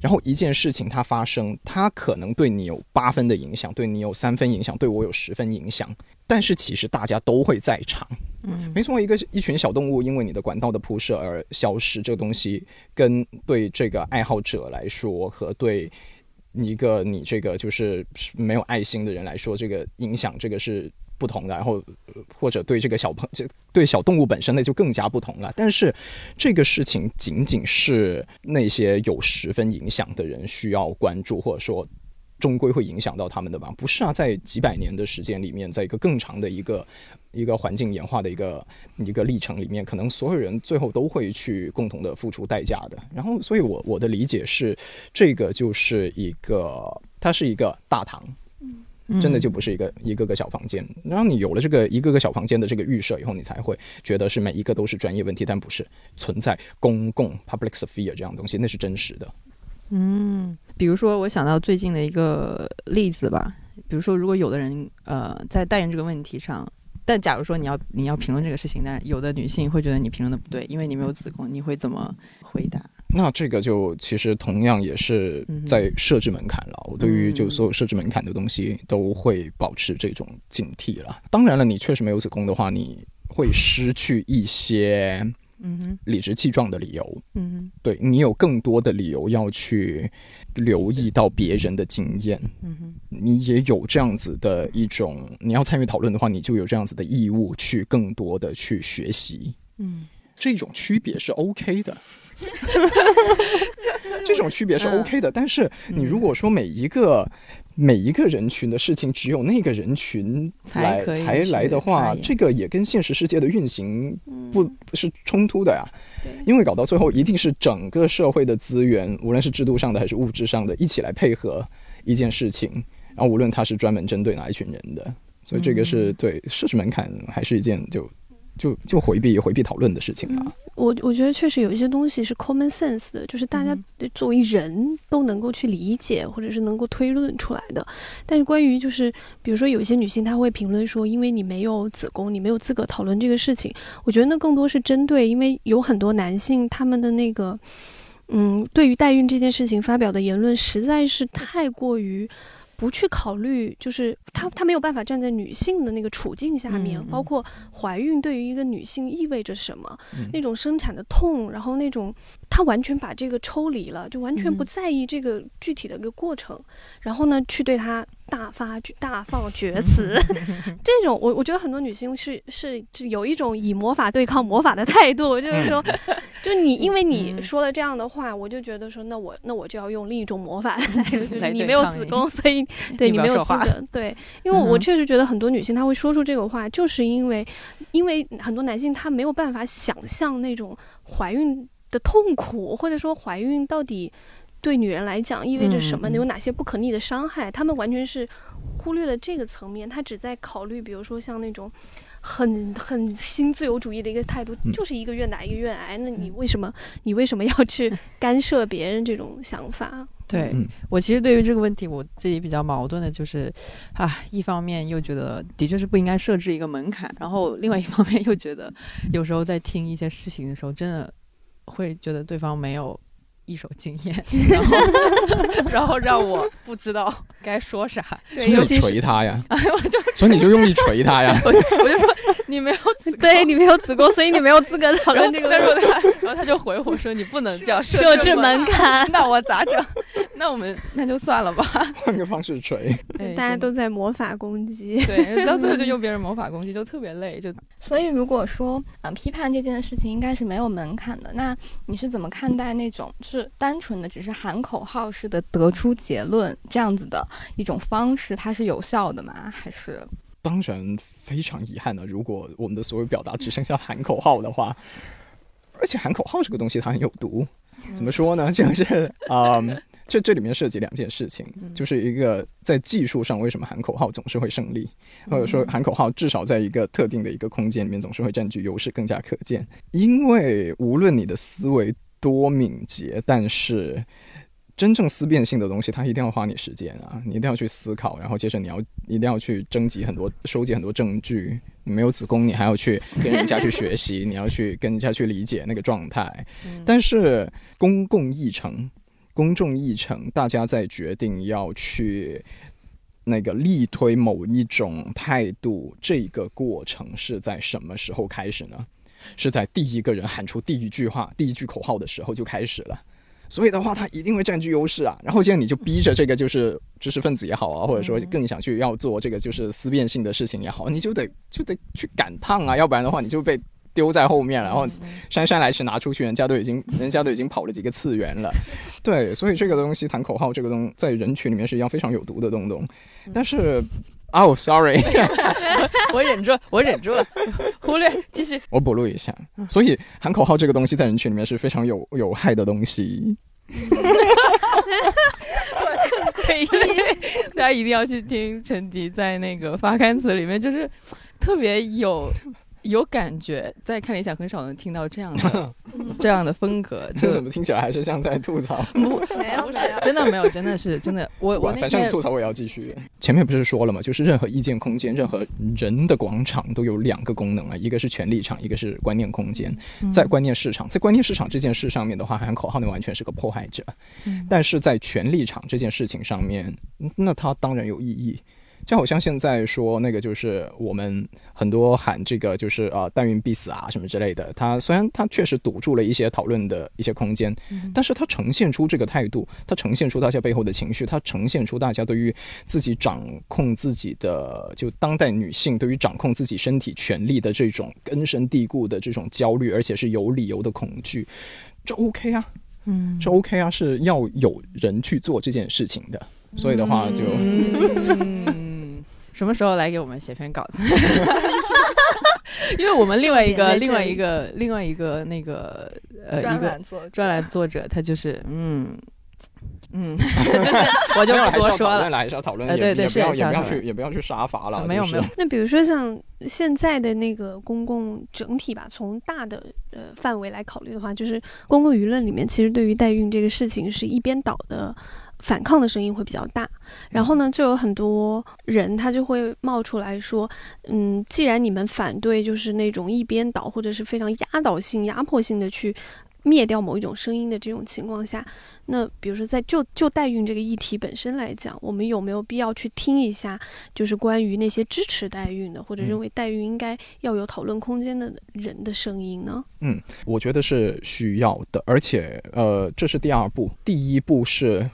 然后一件事情它发生，它可能对你有八分的影响，对你有三分影响，对我有十分影响，但是其实大家都会在场。嗯。没错，一个一群小动物因为你的管道的铺设而消失，这个东西跟对这个爱好者来说和对一个你这个就是没有爱心的人来说，这个影响这个是不同的。然后或者对这个小朋就对小动物本身呢就更加不同了。但是这个事情仅仅是那些有十分影响的人需要关注，或者说。终归会影响到他们的吧？不是啊，在几百年的时间里面，在一个更长的一个一个环境演化的一个一个历程里面，可能所有人最后都会去共同的付出代价的。然后，所以我我的理解是，这个就是一个，它是一个大堂，真的就不是一个一个个小房间。然后你有了这个一个个小房间的这个预设以后，你才会觉得是每一个都是专业问题，但不是存在公共 public sphere 这样的东西，那是真实的。嗯，比如说我想到最近的一个例子吧，比如说如果有的人呃在代孕这个问题上，但假如说你要你要评论这个事情，但有的女性会觉得你评论的不对，因为你没有子宫，你会怎么回答？那这个就其实同样也是在设置门槛了。我对于就嗯所有设置门槛的东西都会保持这种警惕了。当然了，你确实没有子宫的话，你会失去一些嗯哼，理直气壮的理由。嗯哼，对你有更多的理由要去留意到别人的经验，嗯哼，你也有这样子的一种，你要参与讨论的话，你就有这样子的义务去更多的去学习。嗯这种区别是 OK 的，这种区别是 OK 的。但是你如果说每一个、每一个人群的事情只有那个人群才来才来的话，这个也跟现实世界的运行不嗯不是冲突的呀。因为搞到最后，一定是整个社会的资源，无论是制度上的还是物质上的，一起来配合一件事情。然后无论它是专门针对哪一群人的，所以这个是对设置门槛还是一件就就就回避回避讨论的事情啊。我我觉得确实有一些东西是 common sense 的，就是大家作为人都能够去理解，或者是能够推论出来的。但是关于就是比如说有一些女性她会评论说，因为你没有子宫，你没有资格讨论这个事情。我觉得那更多是针对，因为有很多男性他们的那个。嗯，对于代孕这件事情发表的言论实在是太过于不去考虑，就是他他没有办法站在女性的那个处境下面，包括怀孕对于一个女性意味着什么，嗯。那种生产的痛，然后那种他完全把这个抽离了，就完全不嗯。在意这个具体的一个过程，然后呢，去对他大发大放厥词，这种我我觉得很多女性是是是有一种以魔法对抗魔法的态度，就是说，就你因为你嗯说了这样的话，我就觉得说，那我那我就要用另一种魔法来，就是来你没有子宫，所以对你你没有资格，对，因为我确实觉得很多女性她会说出这个话，就是因为因为很多男性他没有办法想象那种怀孕的痛苦，或者说怀孕到底对女人来讲意味着什么，有哪些不可逆的伤害，他们完全是忽略了这个层面，他只在考虑，比如说像那种。很很新自由主义的一个态度，嗯就是一个愿打一个愿挨。那你为什么你为什么要去 干涉别人这种想法？对、嗯我其实对于这个问题，我自己比较矛盾的就是，啊，一方面又觉得的确是不应该设置一个门槛，然后另外一方面又觉得有时候在听一些事情的时候，真的会觉得对方没有一手经验，然后然后让我不知道该说啥，所以你尤其是锤他呀，我就所以你就用力锤他呀。我就我就说你没有子宫，对你没有子宫，所以你没有资格讨论这个但是问题。他然后他就回我说你不能这样设置门槛，那我咋整？那我们那就算了吧。换个方式锤。对大家都在魔法攻击。对，到最后就用别人魔法攻击，就特别累。就所以如果说，呃，批判这件事情应该是没有门槛的，那你是怎么看待那种就是单纯的只是喊口号式的得出结论这样子的一种方式，它是有效的吗？还是当然非常遗憾的，如果我们的所有表达只剩下喊口号的话，而且喊口号这个东西它很有毒。怎么说呢？就 是嗯，这这里面涉及两件事情，就是一个在技术上为什么喊口号总是会胜利，或者说喊口号至少在一个特定的一个空间里面总是会占据优势，更加可见。因为无论你的思维多敏捷，但是真正思辨性的东西，它一定要花你时间啊，你一定要去思考，然后接着你要一定要去征集很多、收集很多证据。你没有子宫，你还要去跟人家去学习，你要去跟人家去理解那个状态。但是公共议程。公众议程，大家在决定要去那个力推某一种态度，这个过程是在什么时候开始呢？是在第一个人喊出第一句话、第一句口号的时候就开始了。所以的话，他一定会占据优势啊。然后现在你就逼着这个就是知识分子也好啊，或者说更想去要做这个就是思辨性的事情也好，你就得就得去赶趟啊，要不然的话你就被。丢在后面，然后姗姗来迟拿出去，人家都已经，人家都已经跑了几个次元了。对，所以这个东西谈口号，这个东在人群里面是一样非常有毒的东东。但是，哦，sorry，我忍住，我忍住了，忽略，继续。我补录一下，所以喊口号这个东西在人群里面是非常有有害的东西。我更诡异，大家一定要去听陈迪在那个发刊词里面，就是特别有。有感觉，在看理想很少能听到这样的 这样的风格。这怎么听起来还是像在吐槽？不，没有，不是，真的没有，真的是真的。我我反正吐槽我也要继续。前面不是说了吗？就是任何意见空间、任何人的广场都有两个功能啊，一个是权力场，一个是观念空间。在观念市场，在观念市场这件事上面的话，喊口号那完全是个迫害者。但是在权力场这件事情上面，那它当然有意义。就好像现在说那个，就是我们很多喊这个，就是啊，代孕必死啊，什么之类的。他虽然他确实堵住了一些讨论的一些空间，但是他呈现出这个态度，他呈现出大家背后的情绪，他呈现出大家对于自己掌控自己的，就当代女性对于掌控自己身体权利的这种根深蒂固的这种焦虑，而且是有理由的恐惧，这 OK 啊，嗯，这 OK 啊，是要有人去做这件事情的。所以的话就。什么时候来给我们写篇稿子？因为我们另外一个、另外一个、另外一个那个呃一个专栏作者，他就是嗯嗯，就是我就不多说了，还是要讨论，对对，是也不要去，也不要去杀伐了。没有没有。那比如说像现在的那个公共整体吧，从大的呃范围来考虑的话，就是公共舆论里面，其实对于代孕这个事情是一边倒的。反抗的声音会比较大，然后呢，就有很多人他就会冒出来说，嗯，既然你们反对，就是那种一边倒或者是非常压倒性、压迫性的去灭掉某一种声音的这种情况下，那比如说在就就代孕这个议题本身来讲，我们有没有必要去听一下，就是关于那些支持代孕的或者认为代孕应该要有讨论空间的人的声音呢？嗯，我觉得是需要的，而且呃，这是第二步，第一步是。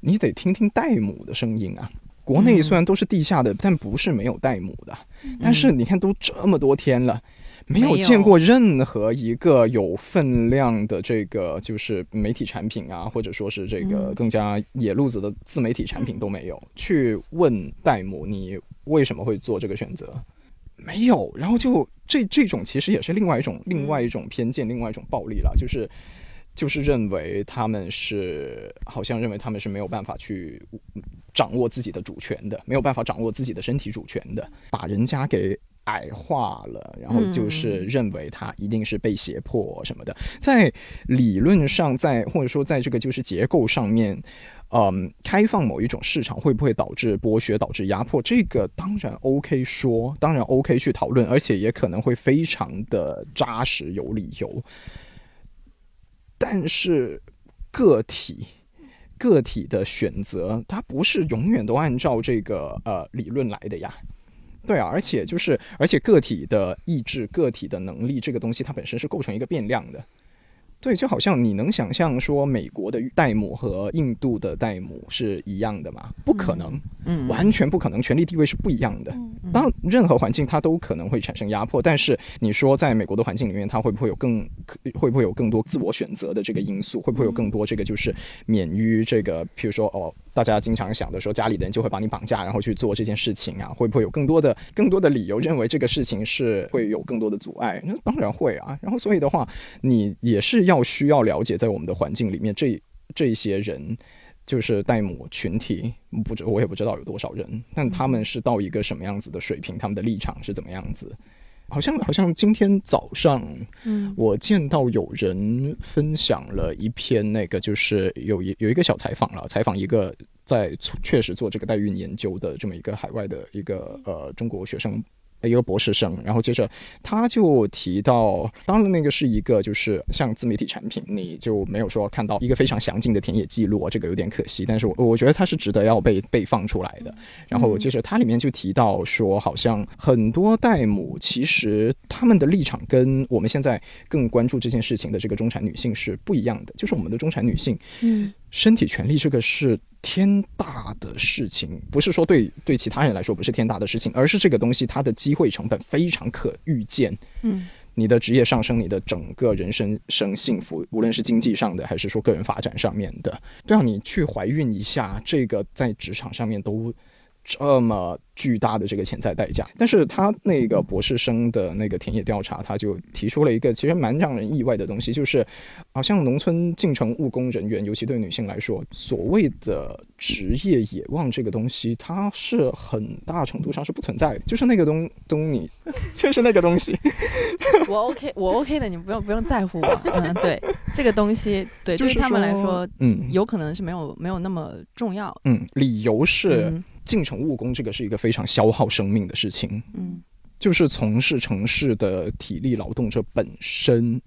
你得听听代母的声音啊！国内虽然都是地下的，但不是没有代母的。但是你看，都这么多天了，没有见过任何一个有分量的这个就是媒体产品啊，或者说是这个更加野路子的自媒体产品都没有去问戴姆你为什么会做这个选择，没有。然后就这这种其实也是另外一种另外一种偏见，另外一种暴力了，就是。就是认为他们是好像认为他们是没有办法去掌握自己的主权的，没有办法掌握自己的身体主权的，把人家给矮化了，然后就是认为他一定是被胁迫什么的。在理论上，在或者说在这个就是结构上面，嗯，开放某一种市场会不会导致剥削、导致压迫？这个当然 OK 说，当然 OK 去讨论，而且也可能会非常的扎实有理由。但是，个体个体的选择，它不是永远都按照这个呃理论来的呀。对啊，而且就是，而且个体的意志、个体的能力，这个东西它本身是构成一个变量的。对，就好像你能想象说美国的代母和印度的代母是一样的吗？不可能，嗯，完全不可能，权力地位是不一样的。当任何环境它都可能会产生压迫，但是你说在美国的环境里面，它会不会有更会不会有更多自我选择的这个因素？会不会有更多这个就是免于这个，譬如说哦。大家经常想的说，家里的人就会把你绑架，然后去做这件事情啊？会不会有更多的、更多的理由认为这个事情是会有更多的阻碍？那当然会啊。然后所以的话，你也是要需要了解，在我们的环境里面，这这些人。就是代母群体，不知我也不知道有多少人，但他们是到一个什么样子的水平，他们的立场是怎么样子？好像好像今天早上，嗯我见到有人分享了一篇那个，就是有一有一个小采访了，采访一个在确实做这个代孕研究的这么一个海外的一个呃中国学生。一个博士生，然后接着他就提到，当然那个是一个就是像自媒体产品，你就没有说看到一个非常详尽的田野记录，这个有点可惜。但是我我觉得它是值得要被被放出来的。然后接着它里面就提到说，好像很多代母其实他们的立场跟我们现在更关注这件事情的这个中产女性是不一样的，就是我们的中产女性嗯身体权利这个是天大的事情，不是说对对其他人来说不是天大的事情，而是这个东西它的机会成本非常可预见。嗯你的职业上升，你的整个人生生幸福，无论是经济上的还是说个人发展上面的，都要你去怀孕一下，这个在职场上面都这么巨大的这个潜在代价。但是他那个博士生的那个田野调查，他就提出了一个其实蛮让人意外的东西，就是好像农村进城务工人员，尤其对女性来说，所谓的职业野望这个东西，它是很大程度上是不存在的，就是那个东 东你，就是那个东西。我 OK，我 OK 的，你不用不用在乎我。嗯，对，这个东西，对，就是对于他们来说说，嗯有可能是没有没有那么重要。嗯，理由是嗯进城务工这个是一个非常消耗生命的事情，嗯。就是从事城市的体力劳动者本身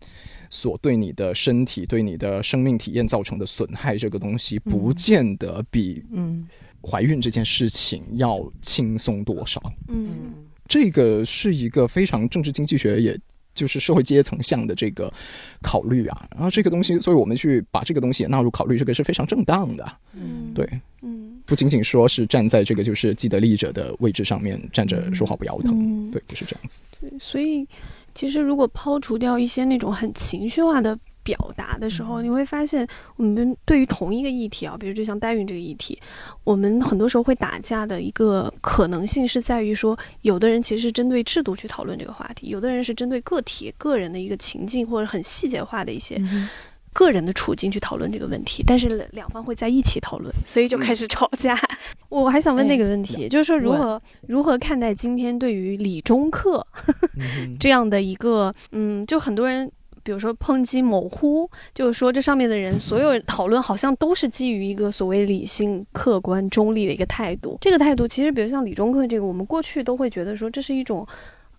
所对你的身体、对你的生命体验造成的损害，这个东西不嗯见得比嗯。怀孕这件事情要轻松多少。嗯。嗯。这个是一个非常政治经济学，也就是社会阶层向的这个考虑啊。然后这个东西，所以我们去把这个东西也纳入考虑，这个是非常正当的。嗯。对，嗯不仅仅说是站在这个就是既得利益者的位置上面站着说话不腰疼，嗯，对，不是这样子。对所以，其实如果抛除掉一些那种很情绪化的表达的时候，你会发现，我们对于同一个议题啊，比如就像代孕这个议题，我们很多时候会打架的一个可能性是在于说，有的人其实是针对制度去讨论这个话题，有的人是针对个体个人的一个情境或者很细节化的一些嗯个人的处境去讨论这个问题，但是两方会在一起讨论，所以就开始吵架。我还想问那个问题，就是说如何如何看待今天对于理中客这样的一个，嗯，就很多人。比如说抨击某乎，就是说这上面的人所有讨论好像都是基于一个所谓理性、客观、中立的一个态度。这个态度其实，比如像理中客这个，我们过去都会觉得说这是一种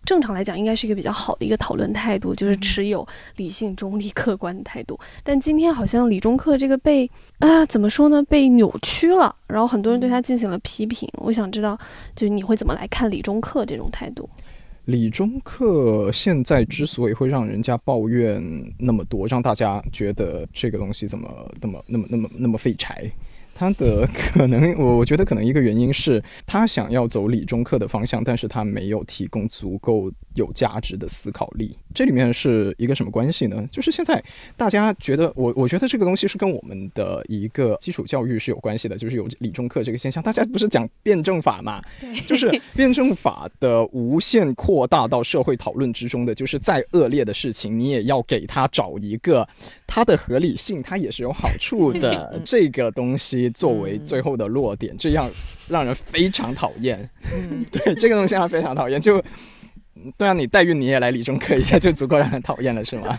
正常来讲应该是一个比较好的一个讨论态度，就是持有理性、中立、客观的态度。但今天好像理中客这个被啊、怎么说呢？被扭曲了，然后很多人对他进行了批评。我想知道，就是你会怎么来看理中客这种态度？理中客现在之所以会让人家抱怨那么多，让大家觉得这个东西怎么那么那么那么那么废柴，他的可能我我觉得可能一个原因是他想要走理中客的方向，但是他没有提供足够有价值的思考力。这里面是一个什么关系呢？就是现在大家觉得我我觉得这个东西是跟我们的一个基础教育是有关系的，就是有理中课这个现象。大家不是讲辩证法嘛？对就是辩证法的无限扩大到社会讨论之中的，就是再恶劣的事情，你也要给它找一个它的合理性，它也是有好处的 这个东西作为最后的落点，这样让人非常讨厌。嗯 对这个东西非常讨厌，就对啊，你代孕你也来理中客一下，就足够让人讨厌了，是吗？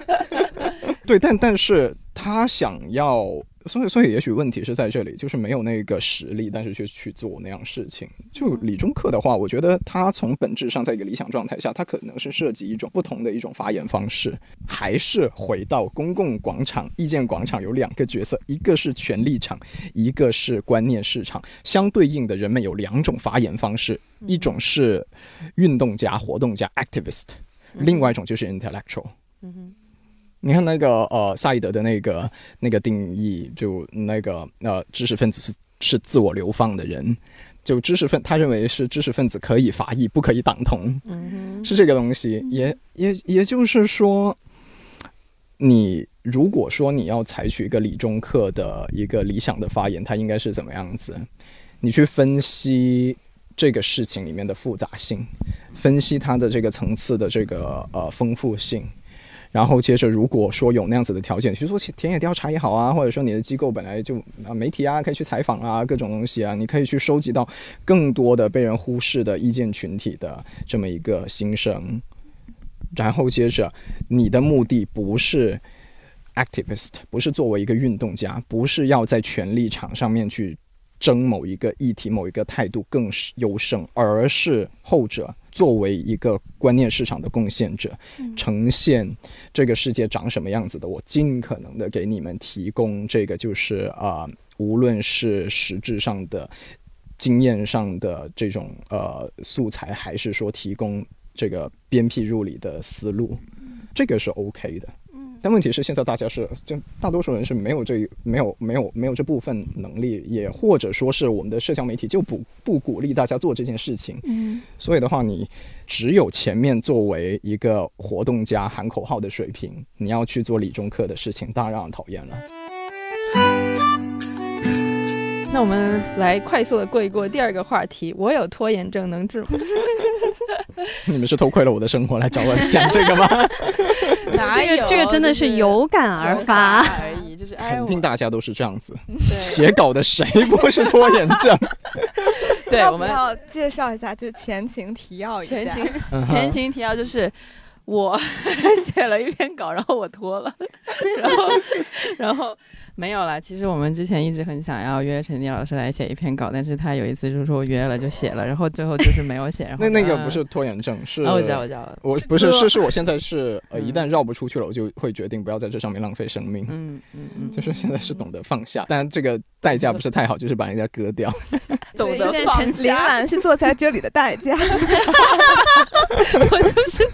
对，但但是他想要，所以所以也许问题是在这里，就是没有那个实力，但是却去做那样事情。就理中客的话，我觉得他从本质上在一个理想状态下，他可能是涉及一种不同的一种发言方式，还是回到公共广场、意见广场有两个角色，一个是权力场，一个是观念市场。相对应的人们有两种发言方式，一种是运动家、活动家 （activist），另外一种就是 intellectual。嗯哼你看那个呃，萨义德的那个那个定义，就那个呃，知识分子是是自我流放的人，就知识分，他认为是知识分子可以伐异，不可以党同，嗯是这个东西。也也也就是说，你如果说你要采取一个理中客的一个理想的发言，它应该是怎么样子？你去分析这个事情里面的复杂性，分析它的这个层次的这个呃丰富性。然后接着，如果说有那样子的条件，比如说田野调查也好啊，或者说你的机构本来就啊媒体啊可以去采访啊，各种东西啊，你可以去收集到更多的被人忽视的意见群体的这么一个心声。然后接着，你的目的不是 activist，不是作为一个运动家，不是要在权力场上面去争某一个议题、某一个态度更优胜，而是后者作为一个观念市场的贡献者，呈现这个世界长什么样子的，我尽可能的给你们提供这个就是啊、无论是实质上的。经验上的这种呃素材，还是说提供这个鞭辟入里的思路，这个是 OK 的。但问题是，现在大家是就大多数人是没有这没有没有没有这部分能力，也或者说是我们的社交媒体就不不鼓励大家做这件事情。嗯，所以的话，你只有前面作为一个活动家喊口号的水平，你要去做理中客的事情，当然让人讨厌了。那我们来快速的过一过第二个话题，我有拖延症能治吗？你们是偷窥了我的生活来找我讲这个吗？哪有这个这个真的是有感而发。而已，就是哎，肯定大家都是这样子。写稿的谁不是拖延症？对，我们要介绍一下，就前情提要一下？前情前情提要就是。我 写了一篇稿，然后我拖了，然后然后没有了。其实我们之前一直很想要约陈迪老师来写一篇稿，但是他有一次就说约了就写了，然后最后就是没有写。然后那那个不是拖延症，是啊，我知道我知道，我不是是是是我现在是呃，嗯一旦绕不出去了，我就会决定不要在这上面浪费生命。嗯嗯嗯，就是现在是懂得放下，但这个代价不是太好，就是把人家割掉。懂得放陈林兰是坐在这里的代价。我就是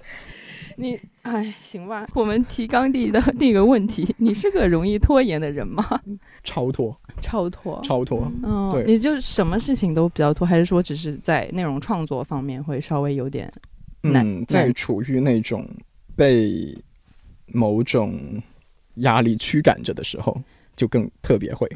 你，哎，行吧。我们提纲第的第一个问题，你是个容易拖延的人吗？超脱，超拖。超脱。嗯，对你就什么事情都比较拖，还是说只是在内容创作方面会稍微有点？难嗯，在处于那种被某种压力驱赶着的时候，就更特别会。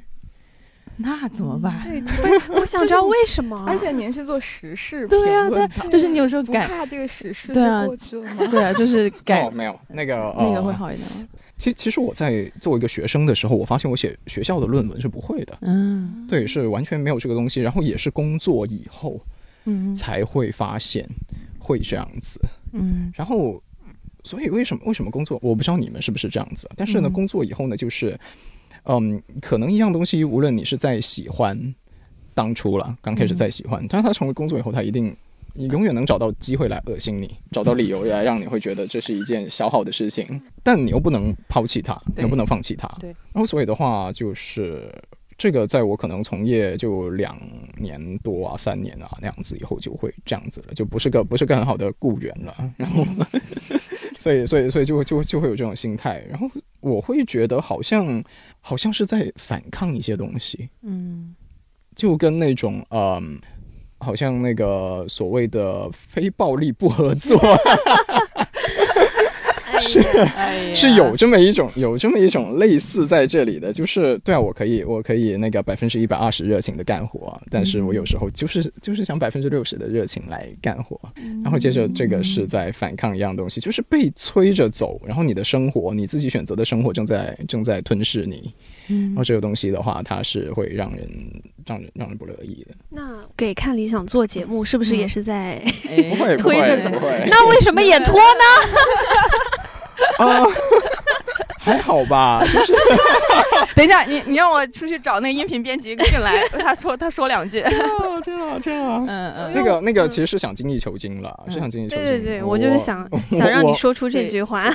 那怎么办？对，我想知道为什么。而且您是做时事对呀、评论的，对，就是你有时候不改，怕这个时事对啊就过去了吗？对啊，就是 改、哦，没有那个那个呃会好一点吗。其其实我在作为一个学生的时候，我发现我写学校的论文是不会的，嗯对，是完全没有这个东西。然后也是工作以后嗯才会发现会这样子。嗯然后，所以为什么为什么工作？我不知道你们是不是这样子，但是呢，嗯工作以后呢，就是，嗯，可能一样东西，无论你是在喜欢，当初了，刚开始在喜欢，但是它成为工作以后，它一定。你永远能找到机会来恶心你，找到理由来让你会觉得这是一件消耗的事情，但你又不能抛弃它，你又不能放弃它。对然后所以的话，就是这个，在我可能从业就两年多啊、三年啊那样子以后，就会这样子了，就不是个不是个很好的雇员了。然后，所以所以所以就会就就会有这种心态。然后我会觉得好像好像是在反抗一些东西，嗯就跟那种嗯。好像那个所谓的非暴力不合作，是哎是有这么一种有这么一种类似在这里的，就是对啊，我可以我可以那个百分之一百二十热情的干活，但是我有时候就是就是想百分之六十的热情来干活，然后接着这个是在反抗一样东西，就是被催着走，然后你的生活你自己选择的生活正在正在吞噬你，嗯然后这个东西的话，它是会让人让人让人不乐意的，那给看理想做节目，是不是也是在？推着走那为什么也拖呢？啊，还好吧，就是 等一下，你你让我出去找那个音频编辑进来，他说他说两句。天啊天啊天啊，嗯嗯，那个那个其实是想精益求精了，是想精益求精。对对对，我就是想想让你说出这句话，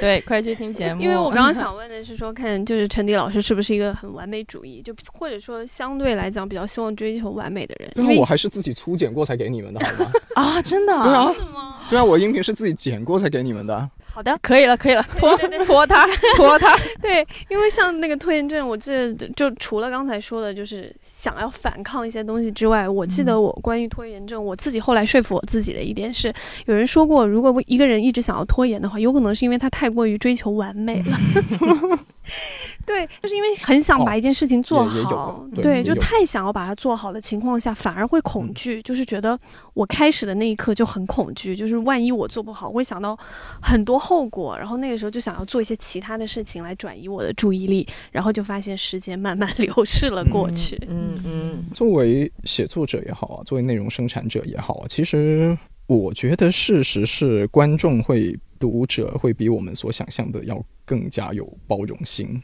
对，快去听节目。因为我刚刚想问的是说，看就是陈迪老师是不是一个很完美主义，就或者说相对来讲比较希望追求完美的人？因为我还是自己粗剪过才给你们的，好吗？啊，真的对啊，啊，对啊，我音频是自己剪过才给你们的。好的，可以了，可以了，拖拖他，拖他。对，因为像那个拖延症，我记得就除了刚才说的，就是想要反抗一些东西之外，我记得我关于拖延症，我自己后来说服我自己的一点是，有人说过，如果一个人一直想要拖延的话，有可能是因为他太过于追求完美了。对，就是因为很想把一件事情做好，对对，就太想要把它做好的情况下，反而会恐嗯惧，就是觉得我开始的那一刻就很恐惧，就是万一我做不好，我会想到很多后果，然后那个时候就想要做一些其他的事情来转移我的注意力，然后就发现时间慢慢 流逝了过去。嗯嗯作为写作者也好啊，作为内容生产者也好啊，其实我觉得事实是，观众会、读者会比我们所想象的要更加有包容心。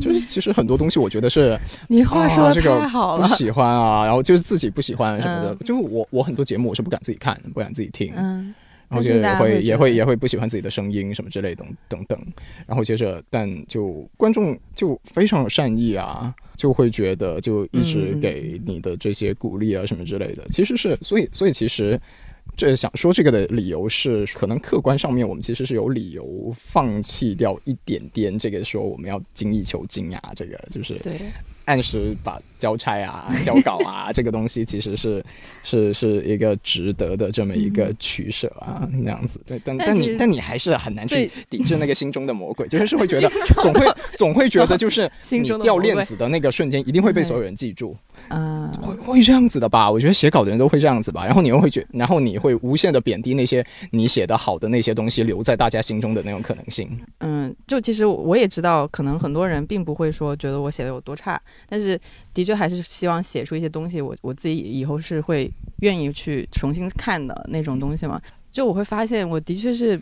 就是其实很多东西，我觉得是你话说的啊这个太好了，不喜欢啊，然后就是自己不喜欢什么的。嗯就是我我很多节目我是不敢自己看，不敢自己听，嗯然后就会会也会也会不喜欢自己的声音什么之类等等等，然后接着但就观众就非常有善意啊，就会觉得就一直嗯给你的这些鼓励啊什么之类的，其实是所以所以其实。这想说这个的理由是，可能客观上面我们其实是有理由放弃掉一点点这个说我们要精益求精啊，这个就是对，按时把交差啊、交稿啊这个东西，其实是 是是一个值得的这么一个取舍啊，那样子。对，但但你但你还是很难去抵制那个心中的魔鬼，就是会觉得总会总会觉得就是 你掉链子的那个瞬间，一定会被所有人记住。啊，会会这样子的吧？我觉得写稿的人都会这样子吧。然后你又会觉，然后你会无限的贬低那些你写的好的那些东西留在大家心中的那种可能性。嗯，就其实我也知道，可能很多人并不会说觉得我写的有多差，但是的确还是希望写出一些东西，我我自己以后是会愿意去重新看的那种东西嘛。就我会发现，我的确是，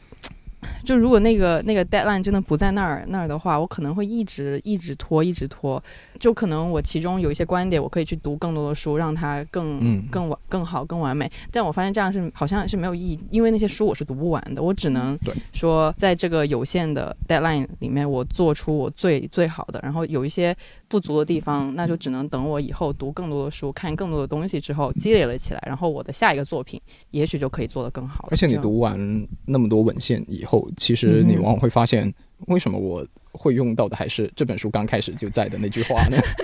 就如果那个那个 deadline 真的不在那儿那儿的话，我可能会一直一直拖，一直拖。就可能我其中有一些观点，我可以去读更多的书，让它更、嗯更完更好、更完美。但我发现这样是好像是没有意义，因为那些书我是读不完的，我只能说在这个有限的 deadline 里面，我做出我最最好的，然后有一些不足的地方，那就只能等我以后读更多的书、看更多的东西之后积累了起来，然后我的下一个作品也许就可以做得更好。而且你读完那么多文献以后，其实你往往会发现，为什么我会用到的还是这本书刚开始就在的那句话呢？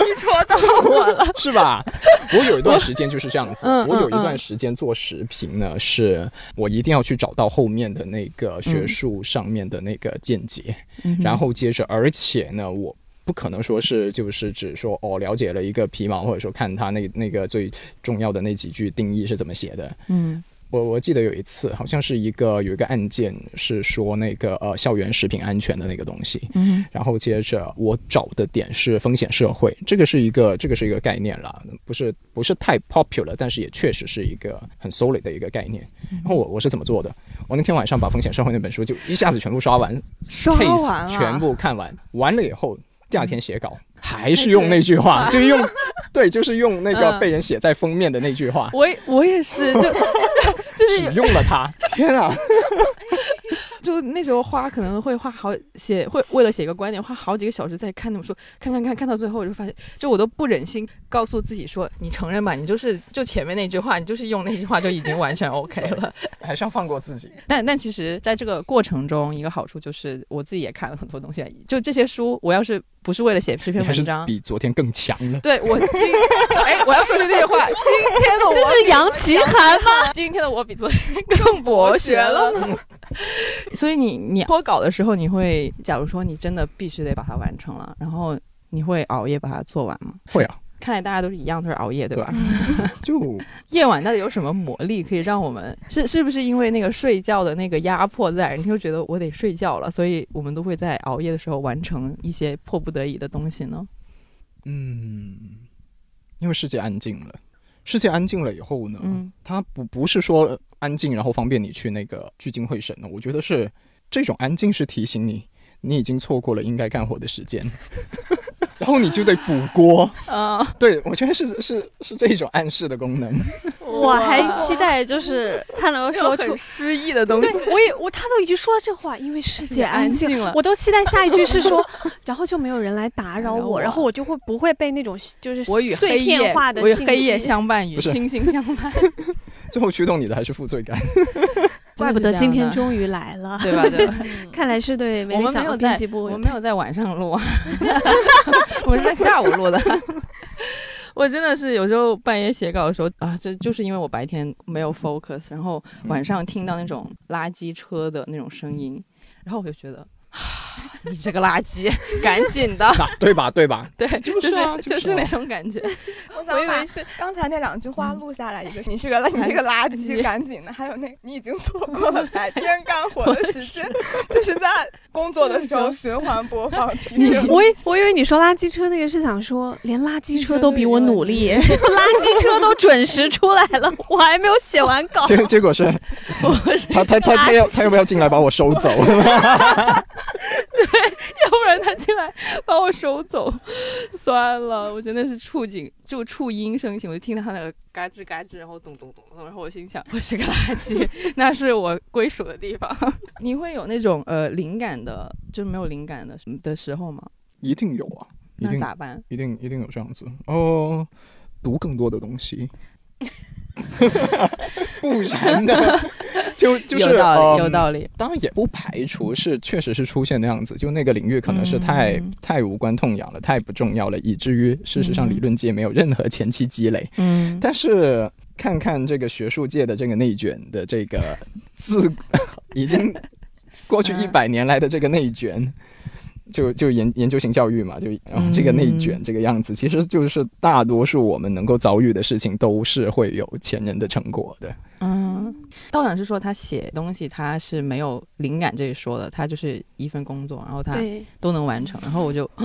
你戳到我了，是吧？我有一段时间就是这样子，我有一段时间做视频呢，是我一定要去找到后面的那个学术上面的那个见解，嗯然后接着，而且呢，我。不可能说是就是只说哦了解了一个皮毛，或者说看他那那个最重要的那几句定义是怎么写的，嗯我我记得有一次，好像是一个有一个案件是说那个呃校园食品安全的那个东西，嗯然后接着我找的点是风险社会，这个是一个这个是一个概念啦，不是不是太 popular，但是也确实是一个很 solid 的一个概念。然后我我是怎么做的？我那天晚上把风险社会那本书就一下子全部刷完刷完，case，全部看完，完了以后第二天写稿还是用那句话，就用 对，就是用那个嗯被人写在封面的那句话。我也我也是，就 就是只用了它，天啊！就那时候花可能会花好写，会为了写一个观点花好几个小时在看那本书，看看看看到最后我就发现，就我都不忍心告诉自己说，你承认吧，你就是就前面那句话，你就是用那句话就已经完全 OK 了。还是要放过自己。但但其实在这个过程中，一个好处就是我自己也看了很多东西，就这些书，我要是不是为了写这篇文章。比昨天更强了。对我今 哎，我要说出这句话，今天的我这是杨奇涵吗？今天的我比昨天更博学了呢。所以你你脱稿的时候，你会假如说你真的必须得把它完成了，然后你会熬夜把它做完吗？会啊，看来大家都是一样，都是熬夜，对吧？就 夜晚到底有什么魔力可以让我们是是不是因为那个睡觉的那个压迫在，你就觉得我得睡觉了，所以我们都会在熬夜的时候完成一些迫不得已的东西呢？嗯，因为世界安静了，世界安静了以后呢，嗯它不不是说安静然后方便你去那个聚精会神的，我觉得是这种安静是提醒你，你已经错过了应该干活的时间。然后你就得补锅，啊，对我觉得是是是这种暗示的功能。我还期待就是他能够说出。诗意的东对，我也我他都已经说了这话，因为世界 安静了。我都期待下一句是说，然后就没有人来打扰我，然后我就会不会被那种就是我与碎黑夜片化的我与信黑夜息相伴，与星星相伴，最后驱动你的还是负罪感。怪不得今天终于来了，对吧？对吧？看来是对我们没有在编辑部我们没有在晚上录，我是在下午录的。我真的是有时候半夜写稿的时候啊，这就是因为我白天没有 focus，然后晚上听到那种垃圾车的那种声音，然后我就觉得。你这个垃圾，赶紧的，啊对吧？对吧？对，就是啊就就是啊那种感觉。我想把是刚才那两句话录下来，一个是你是个垃，你这个垃圾，赶紧的；还有那你已经错过了白天干活的时间，就是在工作的时候循环播放你。我以我以为你说垃圾车那个是想说，连垃圾车都比我努力，垃圾车都准时出来了，我还没有写完稿。结结果是，他他他他要他要不要进来把我收走？对 要不然他进来把我收走，算了，我真的是触景就触音生情，我就听到他那个嘎吱嘎吱，然后咚咚咚咚，然后我心想，我是个垃圾，那是我归属的地方。你会有那种呃灵感的，就是没有灵感的的时候吗？一定有啊，一那定咋办？一定一定有这样子哦，读更多的东西。不然的，就就是有道理，有嗯道理。当然也不排除是确实是出现那样子，就那个领域可能是太、嗯太无关痛痒了，太不重要了，以至于事实上嗯理论界没有任何前期积累。嗯，但是看看这个学术界的这个内卷的这个 自，已经过去嗯一百年来的这个内卷。就就研研究型教育嘛，就然后这个内卷嗯这个样子，其实就是大多数我们能够遭遇的事情，都是会有前人的成果的。嗯，道长是说他写东西他是没有灵感这一说的，他就是一份工作，然后他，都能完成，然后我就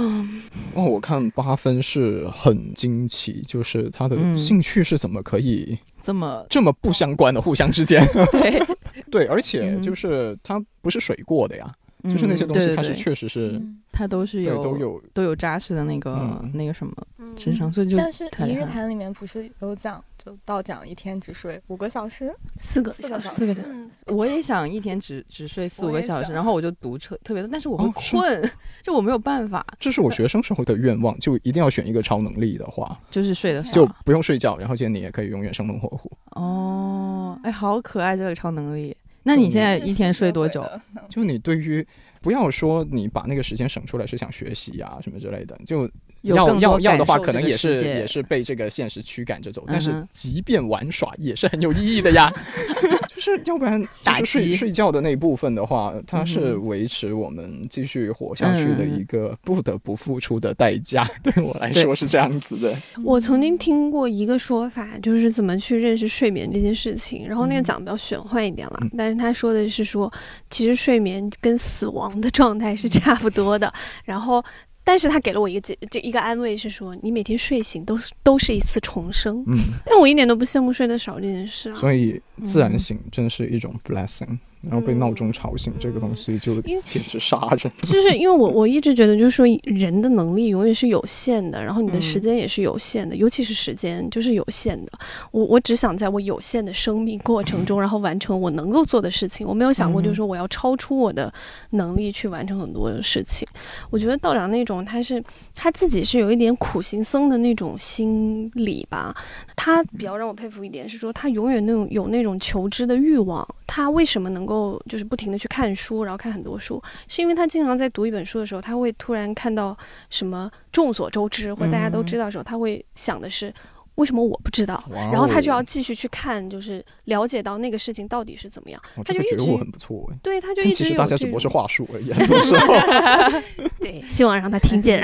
哦，我看八分是很惊奇，就是他的嗯兴趣是怎么可以这么这么不相关的，互相之间。对，对，而且嗯就是它不是水过的呀，就是那些东西它是确实是它都是有都有都有扎实的那个、嗯那个什么嗯智商，所以就但是一日谈里面不是有讲，就到讲一天只睡五个小时，四个四个小时嗯我也想一天只只睡四五个小时，然后我就读特特别多，但是我会困，就我没有办法，这是我学生时候的愿望，就一定要选一个超能力的话，就是睡得少。就不用睡觉，然后今天你也可以永远生龙活虎。哦，哎，好可爱这个超能力。那你现在一天睡多久？就你对于不要说你把那个时间省出来是想学习啊什么之类的，就要要要的话，可能也是也是被这个现实驱赶着走。但是即便玩耍也是很有意义的呀，就是要不然就打是睡睡觉的那一部分的话，它是嗯维持我们继续活下去的一个不得不付出的代价。对我来说是这样子的。我曾经听过一个说法，就是怎么去认识睡眠这件事情。然后那个嗯讲比较玄幻一点了，嗯但是他说的是说，其实睡眠跟死亡的状态是差不多的。然后，但是他给了我一个这这一个安慰，是说你每天睡醒都是都是一次重生。嗯，但我一点都不羡慕睡得少这件事啊。所以自然嗯醒真是一种 blessing。然后被闹钟吵醒，这个东西就简直杀人。就是因为我我一直觉得，就是说人的能力永远是有限的，然后你的嗯时间也是有限的，尤其是时间就是有限的。我我只想在我有限的生命过程中，然后完成我能够做的事情。我没有想过，就是说我要超出我的能力去完成很多的事情。我觉得道长那种他是他自己是有一点苦行僧的那种心理吧。他比较让我佩服一点是说，他永远那种有那种求知的欲望。他为什么能够就是不停的去看书，然后看很多书，是因为他经常在读一本书的时候，他会突然看到什么众所周知或者大家都知道的时候，他会想的是。为什么我不知道？哦然后他就要继续去看，就是了解到那个事情到底是怎么样。哦他就一直这个很不错哎。对，他就一直有这大家只不过是话术而已，很多时候。对，希望让他听见。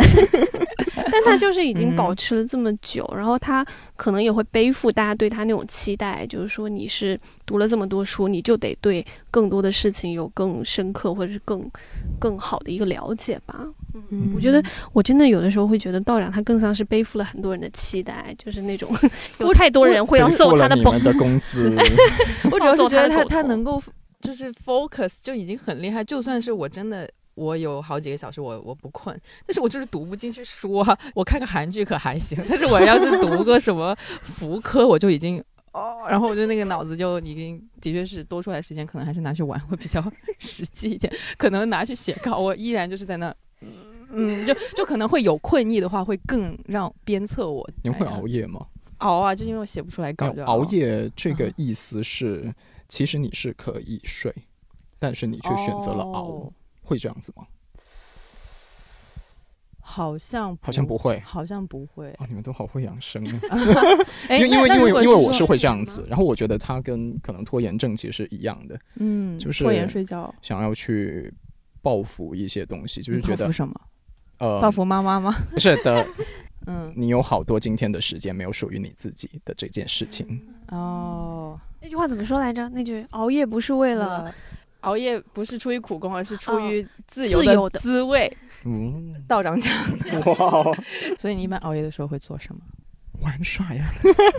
但他就是已经保嗯持了这么久，然后他可能也会背负大家对他那种期待，就是说你是读了这么多书，你就得对更多的事情有更深刻或者是更更好的一个了解吧。嗯我觉得我真的有的时候会觉得道长他更像是背负了很多人的期待，就是那种 有太多人会要背负了揍他的捧你们的工资，我主要是觉得他他能够就是 focus 就已经很厉害，就算是我真的。我有好几个小时我我不困，但是我就是读不进去书啊。我看个韩剧可还行，但是我要是读个什么福柯，我就已经哦，然后我就那个脑子就已经的确是多出来时间，可能还是拿去玩会比较 实际一点，可能拿去写稿，我依然就是在那。嗯，就就可能会有困意的话，会更让鞭策我。你们会熬夜吗？熬啊，就因为我写不出来稿熬夜这个嗯意思是，其实你是可以睡，但是你却选择了熬，哦会这样子吗？好像好像不会。好像不会。哦，你们都好会养生 啊！哎因为因为因为因为我是会这样子，然后我觉得它跟可能拖延症其实是一样的，嗯，就是拖延睡觉。想要去报复一些东西，就是觉得报复什么？呃，报复妈妈吗？不是的，嗯，你有好多今天的时间没有属于你自己的这件事情。哦，那句话怎么说来着？那句熬夜不是为了呃熬夜不是出于苦功，而是出哦于自自由的滋味。嗯，道长讲，哇，所以你一般熬夜的时候会做什么？玩耍呀！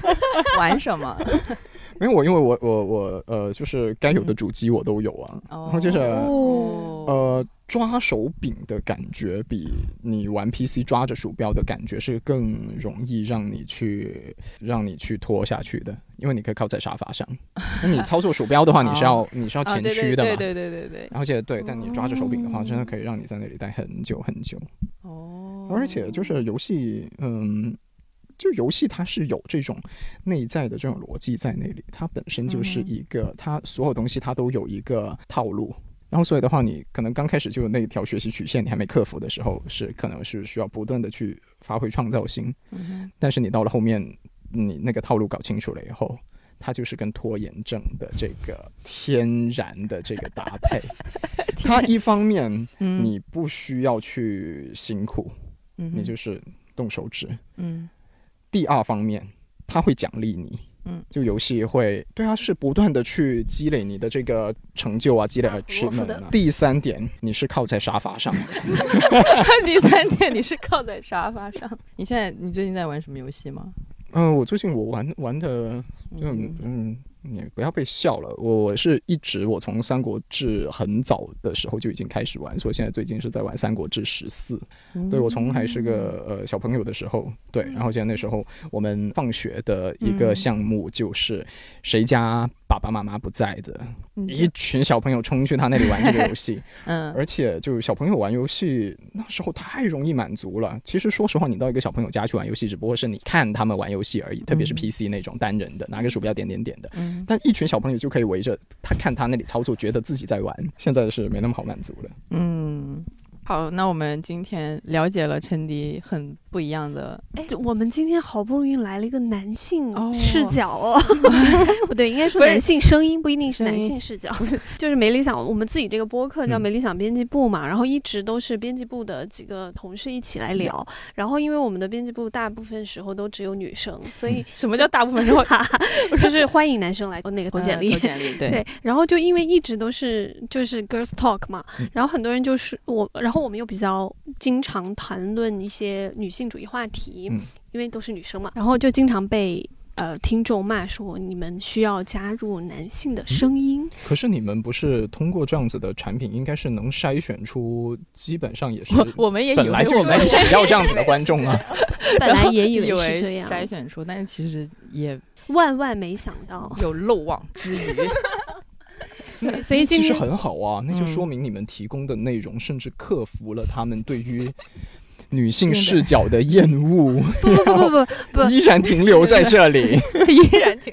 玩什么？因为我因为我我我呃，就是该有的主机我都有啊，哦然后就是哦呃，抓手柄的感觉比你玩 PC 抓着鼠标的感觉是更容易让你去让你去拖下去的，因为你可以靠在沙发上。那你操作鼠标的话，你是要 你是要啊，前对驱的嘛？对对对对对对。而且对，但你抓着手柄的话，真的可以让你在那里待很久很久。哦，而且就是游戏，嗯，就游戏它是有这种内在的这种逻辑在那里，它本身就是一个，它所有东西它都有一个套路。然后所以的话，你可能刚开始就有那条学习曲线，你还没克服的时候，是可能是需要不断的去发挥创造性。嗯但是你到了后面，你那个套路搞清楚了以后，它就是跟拖延症的这个天然的这个搭配。它一方面嗯你不需要去辛苦，嗯你就是动手指。嗯第二方面，它会奖励你。嗯，就游戏会对啊是不断的去积累你的这个成就啊，积累 achievement 啊。第三点，你是靠在沙发上，第三点，你是靠在沙发上。你现在你最近在玩什么游戏吗？嗯、我最近我玩玩的，嗯嗯，你不要被笑了，我我是一直我从《三国志》很早的时候就已经开始玩，所以现在最近是在玩《三国志十四》。嗯对我从还是个呃小朋友的时候，对，然后现在那时候我们放学的一个嗯。项目就是谁家爸爸妈妈不在的，嗯一群小朋友冲去他那里玩这个游戏，嗯而且就小朋友玩游戏那时候太容易满足了。其实说实话，你到一个小朋友家去玩游戏，只不过是你看他们玩游戏而已，特别是嗯 PC 那种单人的，拿个鼠标点点点的。嗯但一群小朋友就可以围着他看他那里操作，觉得自己在玩。现在是没那么好满足了。嗯。好，那我们今天了解了陈迪很不一样的，哎，我们今天好不容易来了一个男性哦。视角哦，不对，应该说男性声音，不一定是男性视角。就是没理想，我们自己这个播客叫嗯。没理想编辑部嘛，然后一直都是编辑部的几个同事一起来聊。然后因为我们的编辑部大部分时候都只有女生，所以什么叫大部分时候？就是欢迎男生来那个投 简历。呃投简历，对，对，然后就因为一直都是就是 girls talk 嘛，嗯。然后很多人就是我，然后我们又比较经常谈论一些女性主义话题，嗯因为都是女生嘛，然后就经常被呃听众骂说你们需要加入男性的声音，可是你们不是通过这样子的产品，应该是能筛选出基本上也是我我们也以为本来就我们想要这样子的观众啊。本来也以以为是这样，筛选出，但是其实也万万没想到，有漏网之鱼。对 所以今其实很好啊，那就嗯说明你们提供的内容甚至克服了他们对于女性视角的厌恶，不不不不不，依然停留在这里。依然停，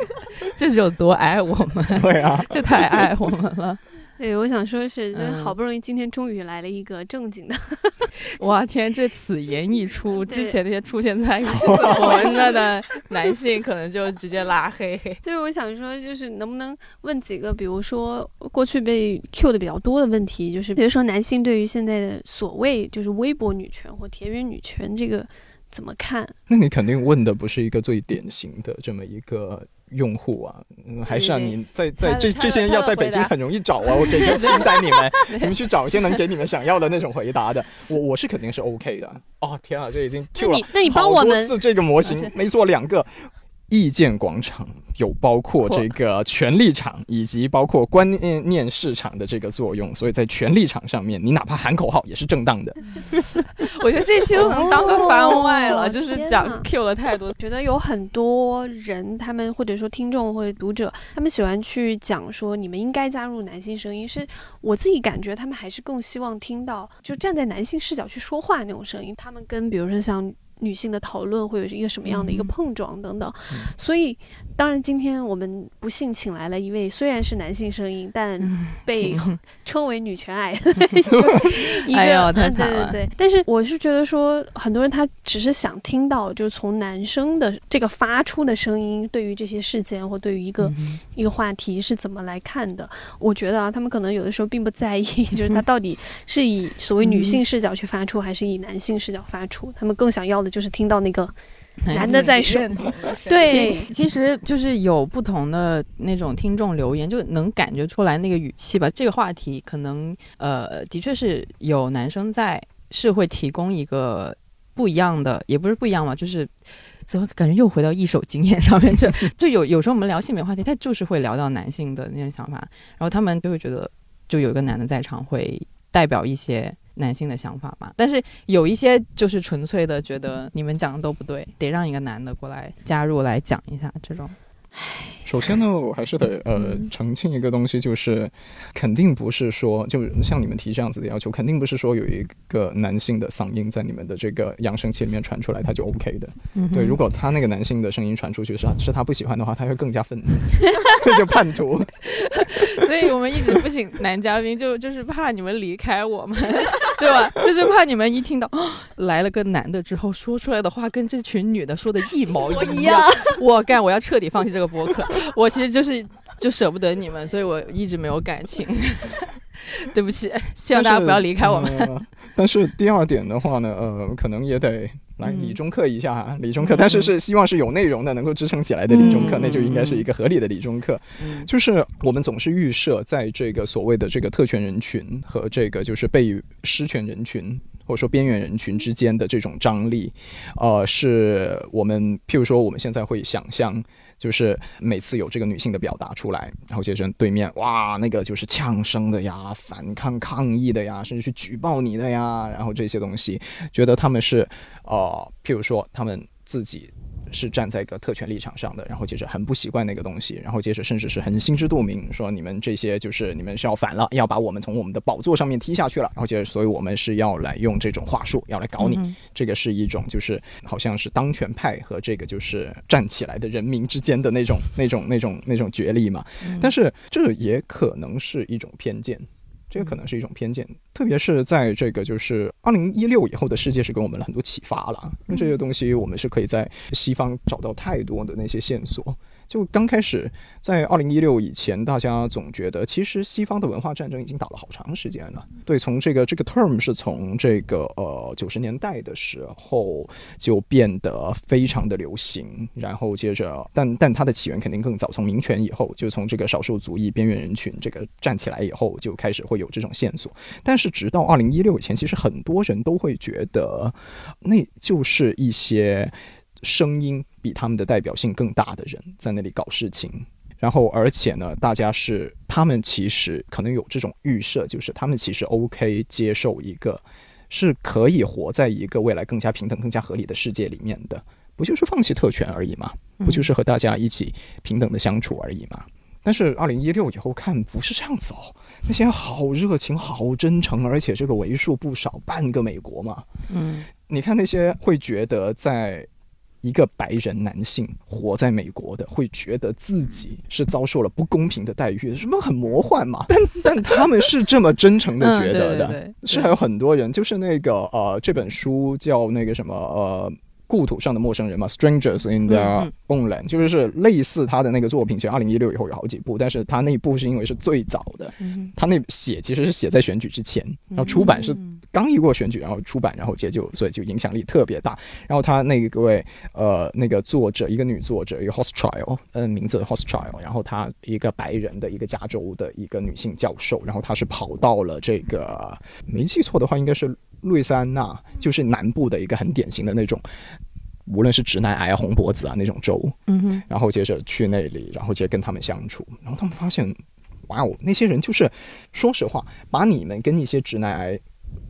这是有多爱我们？对啊，这太爱我们了！对我想说是，真嗯好不容易今天终于来了一个正经的，哇天，这此言一出，之前那些出现在 我们那的男性，可能就直接拉黑。所以我想说，就是能不能问几个，比如说过去被 Q 的比较多的问题，就是比如说男性对于现在的所谓就是微博女权或田园女权这个怎么看？那你肯定问的不是一个最典型的这么一个用户啊，嗯、还是啊，你在在这这些人要在北京很容易找啊，我给个清单你们，你们去找一些能给你们想要的那种回答的。我我是肯定是 OK 的。哦天啊，这已经 Q 了你那你帮好我们这个模啊型，没错，两个。意见广场有包括这个权力场以及包括观念念市场的这个作用，所以在权力场上面，你哪怕喊口号也是正当的。我觉得这期都能当个番外了，哦 就是讲 Q 了太多。觉得有很多人，他们或者说听众或者读者，他们喜欢去讲说你们应该加入男性声音，是我自己感觉他们还是更希望听到就站在男性视角去说话那种声音。他们跟比如说像女性的讨论会有一个什么样的一个嗯。碰撞等等，嗯。所以当然，今天我们不幸请来了一位虽然是男性声音，但被 称为女权癌的 一个，哎呦太嗯惨了对对对。但是我是觉得说，很多人他只是想听到，就是从男生的这个发出的声音，对于这些事件或对于一个、嗯一个话题是怎么来看的。我觉得啊，他们可能有的时候并不在意，就是他到底是以所谓女性视角去发出，还是以男性视角发出。他们更想要的就是听到那个男的在说。对，其其实就是有不同的那种听众留言，就能感觉出来那个语气吧。这个话题可能呃，的确是有男生在，是会提供一个不一样的，也不是不一样嘛，就是怎么感觉又回到一手经验上面，就就有有时候我们聊性别话题，他就是会聊到男性的那些想法，然后他们就会觉得，就有一个男的在场会代表一些。男性的想法嘛，但是有一些就是纯粹的觉得你们讲的都不对，得让一个男的过来加入来讲一下这种。首先呢，我还是得呃澄清一个东西，就是肯定不是说，就像你们提这样子的要求，肯定不是说有一个男性的嗓音在你们的这个扬声器里面传出来，他就 OK 的。对，如果他那个男性的声音传出去是是他不喜欢的话，他会更加愤怒，就叛徒。所以我们一直不请男嘉宾，就就是怕你们离开我们，对吧？就是怕你们一听到、哦来了个男的之后说出来的话跟这群女的说的一毛一样，我干，我要彻底放弃这个播客。我其实就是就舍不得你们，所以我一直没有感情。对不起，希望大家不要离开我们。但是,、呃、但是第二点的话呢，呃，可能也得来理中客一下哈，理中客，但是是希望是有内容的，能够支撑起来的理中客，嗯那就应该是一个合理的理中客。嗯就是我们总是预设在这个所谓的这个特权人群和这个就是被失权人群。或者说边缘人群之间的这种张力，呃，是我们譬如说我们现在会想象，就是每次有这个女性的表达出来，然后接着对面哇，那个就是呛声的呀、反抗抗议的呀，甚至去举报你的呀，然后这些东西，觉得他们是呃，譬如说他们自己。是站在一个特权立场上的，然后接着很不习惯那个东西，然后接着甚至是很心知肚明，说你们这些就是你们是要反了，要把我们从我们的宝座上面踢下去了，然后接着所以我们是要来用这种话术要来搞你，嗯这个是一种就是好像是当权派和这个就是站起来的人民之间的那种那种那种那种角力嘛，但是这也可能是一种偏见。这个可能是一种偏见，特别是在这个就是二零一六以后的世界是给我们了很多启发了，因为这些东西我们是可以在西方找到太多的那些线索。就刚开始在二零一六以前，大家总觉得其实西方的文化战争已经打了好长时间了。对，从这个这个 term 是从这个呃九十年代的时候就变得非常的流行，然后接着，但但它的起源肯定更早，从民权以后，就从这个少数族裔边缘人群这个站起来以后，就开始会有这种线索。但是直到二零一六以前，其实很多人都会觉得那就是一些。声音比他们的代表性更大的人在那里搞事情，然后而且呢，大家是他们其实可能有这种预设，就是他们其实 OK 接受一个是可以活在一个未来更加平等、更加合理的世界里面的，不就是放弃特权而已吗？不就是和大家一起平等的相处而已吗？但是二零一六以后看不是这样子哦，那些好热情、好真诚，而且这个为数不少，半个美国嘛。嗯，你看那些会觉得在。一个白人男性活在美国的，会觉得自己是遭受了不公平的待遇，什么很魔幻嘛？但但他们是这么真诚的觉得的，嗯、对对对是还有很多人，就是那个呃，这本书叫那个什么呃。故土上的陌生人嘛，Strangers in their own land，、嗯嗯、就是类似他的那个作品，其实二零一六以后有好几部，但是他那一部是因为是最早的，嗯、他那写其实是写在选举之前，然后出版是刚一过选举，然后出版，然后接就所以就影响力特别大。然后他那个位呃那个作者，一个女作者，一个 Hochschild，嗯、呃，名字 Hochschild，然后她一个白人的一个加州的一个女性教授，然后她是跑到了这个没记错的话，应该是。路易斯安那就是南部的一个很典型的那种，无论是直男癌、红脖子啊那种州，嗯哼，然后接着去那里，然后接着跟他们相处，然后他们发现，哇哦，那些人就是，说实话，把你们跟一些直男癌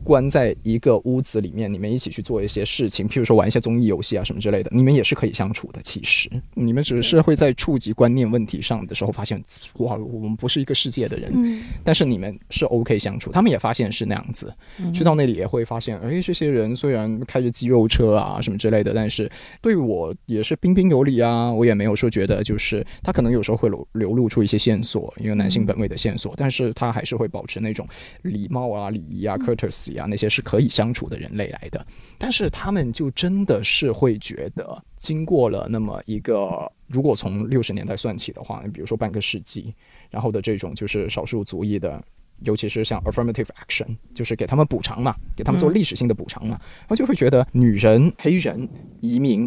关在一个屋子里面，你们一起去做一些事情，譬如说玩一些综艺游戏啊什么之类的，你们也是可以相处的。其实你们只是会在触及观念问题上的时候发现，哇，我们不是一个世界的人，嗯但是你们是 OK 相处。他们也发现是那样子，去到那里也会发现，哎，这些人虽然开着肌肉车啊什么之类的，但是对我也是彬彬有礼啊，我也没有说觉得就是他可能有时候会流流露出一些线索，因为男性本位的线索，但是他还是会保持那种礼貌啊、礼仪啊、courtesy 啊那些是可以相处的人类来的。但是他们就真的是会觉得，经过了那么一个，如果从六十年代算起的话，比如说半个世纪，然后的这种就是少数族裔的。尤其是像 affirmative action，就是给他们补偿嘛，给他们做历史性的补偿嘛，然后就会觉得女人、黑人、移民，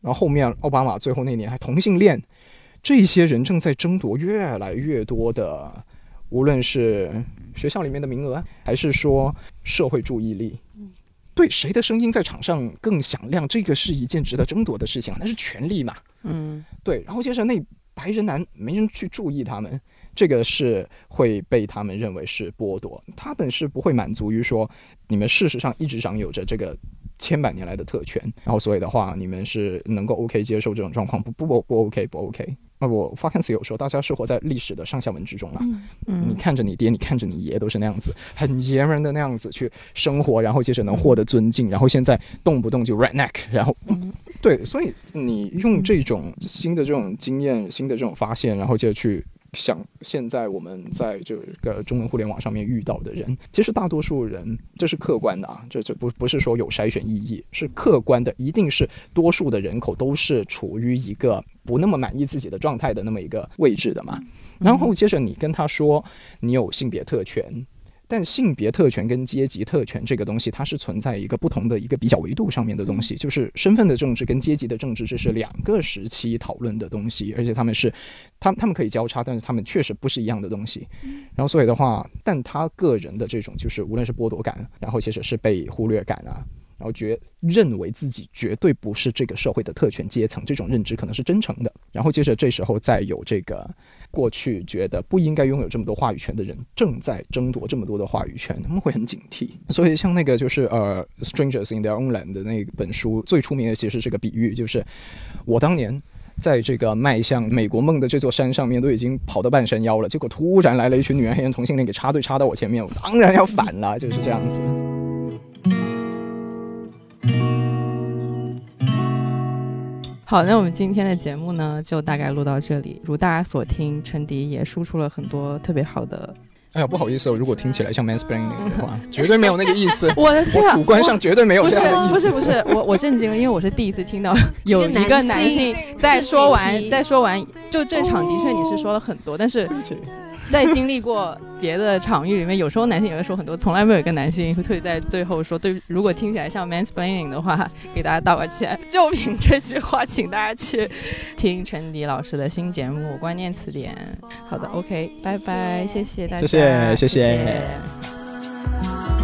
然后后面奥巴马最后那年还同性恋，这些人正在争夺越来越多的，无论是学校里面的名额，还是说社会注意力。对谁的声音在场上更响亮，这个是一件值得争夺的事情啊，那是权利嘛。嗯对，然后接着那白人男没人去注意他们，这个是会被他们认为是剥夺，他们是不会满足于说你们事实上一直享有着这个千百年来的特权，然后所以的话，你们是能够 OK 接受这种状况，不不不不 OK 不 OK。那我发看词有说，大家是活在历史的上下文之中啊。你嗯看着你爹，你看着你爷，都是那样子，很爷们的那样子去生活，然后接着能获得尊敬，然后现在动不动就 redneck，然后 对，所以你用这种新的这种经验、新的这种发现，然后接着去想，现在我们在这个中文互联网上面遇到的人，其实大多数人这是客观的啊，这这不不是说有筛选意义，是客观的，一定是多数的人口都是处于一个不那么满意自己的状态的那么一个位置的嘛。然后接着你跟他说你有性别特权，但性别特权跟阶级特权这个东西，它是存在一个不同的一个比较维度上面的东西，就是身份的政治跟阶级的政治，这是两个时期讨论的东西，而且他们是，他们他们可以交叉，但是他们确实不是一样的东西。然后所以的话，但他个人的这种就是无论是剥夺感，然后其实是被忽略感啊。然后觉认为自己绝对不是这个社会的特权阶层，这种认知可能是真诚的。然后接着这时候再有这个过去觉得不应该拥有这么多话语权的人，正在争夺这么多的话语权，他们会很警惕。所以像那个就是呃《Strangers in Their Own Land》的那本书最出名的其实是个比喻，就是我当年。在这个迈向美国梦的这座山上面，都已经跑到半山腰了，结果突然来了一群女人、黑人同性恋给插队插到我前面，我当然要反了，就是这样子。好，那我们今天的节目呢，就大概录到这里。如大家所听，陈迪也输出了很多特别好的。哎呀，不好意思哦，如果听起来像 mansplaining 的话，绝对没有那个意思。我的天啊！我主观上绝对没有不是这样的意思。不是不是，我 我震惊了，因为我是第一次听到有一个男男性性在说完在说完，就这场的确你是说了很多，但是 在经历过别的场域里面，有时候男性也会说很多，从来没有一个男性会在最后说，对，如果听起来像 mansplaining 的话，给大家道个歉。就凭这句话，请大家去听陈迪老师的新节目《关键词典》。好的，OK，拜拜，谢谢大家，谢谢谢谢谢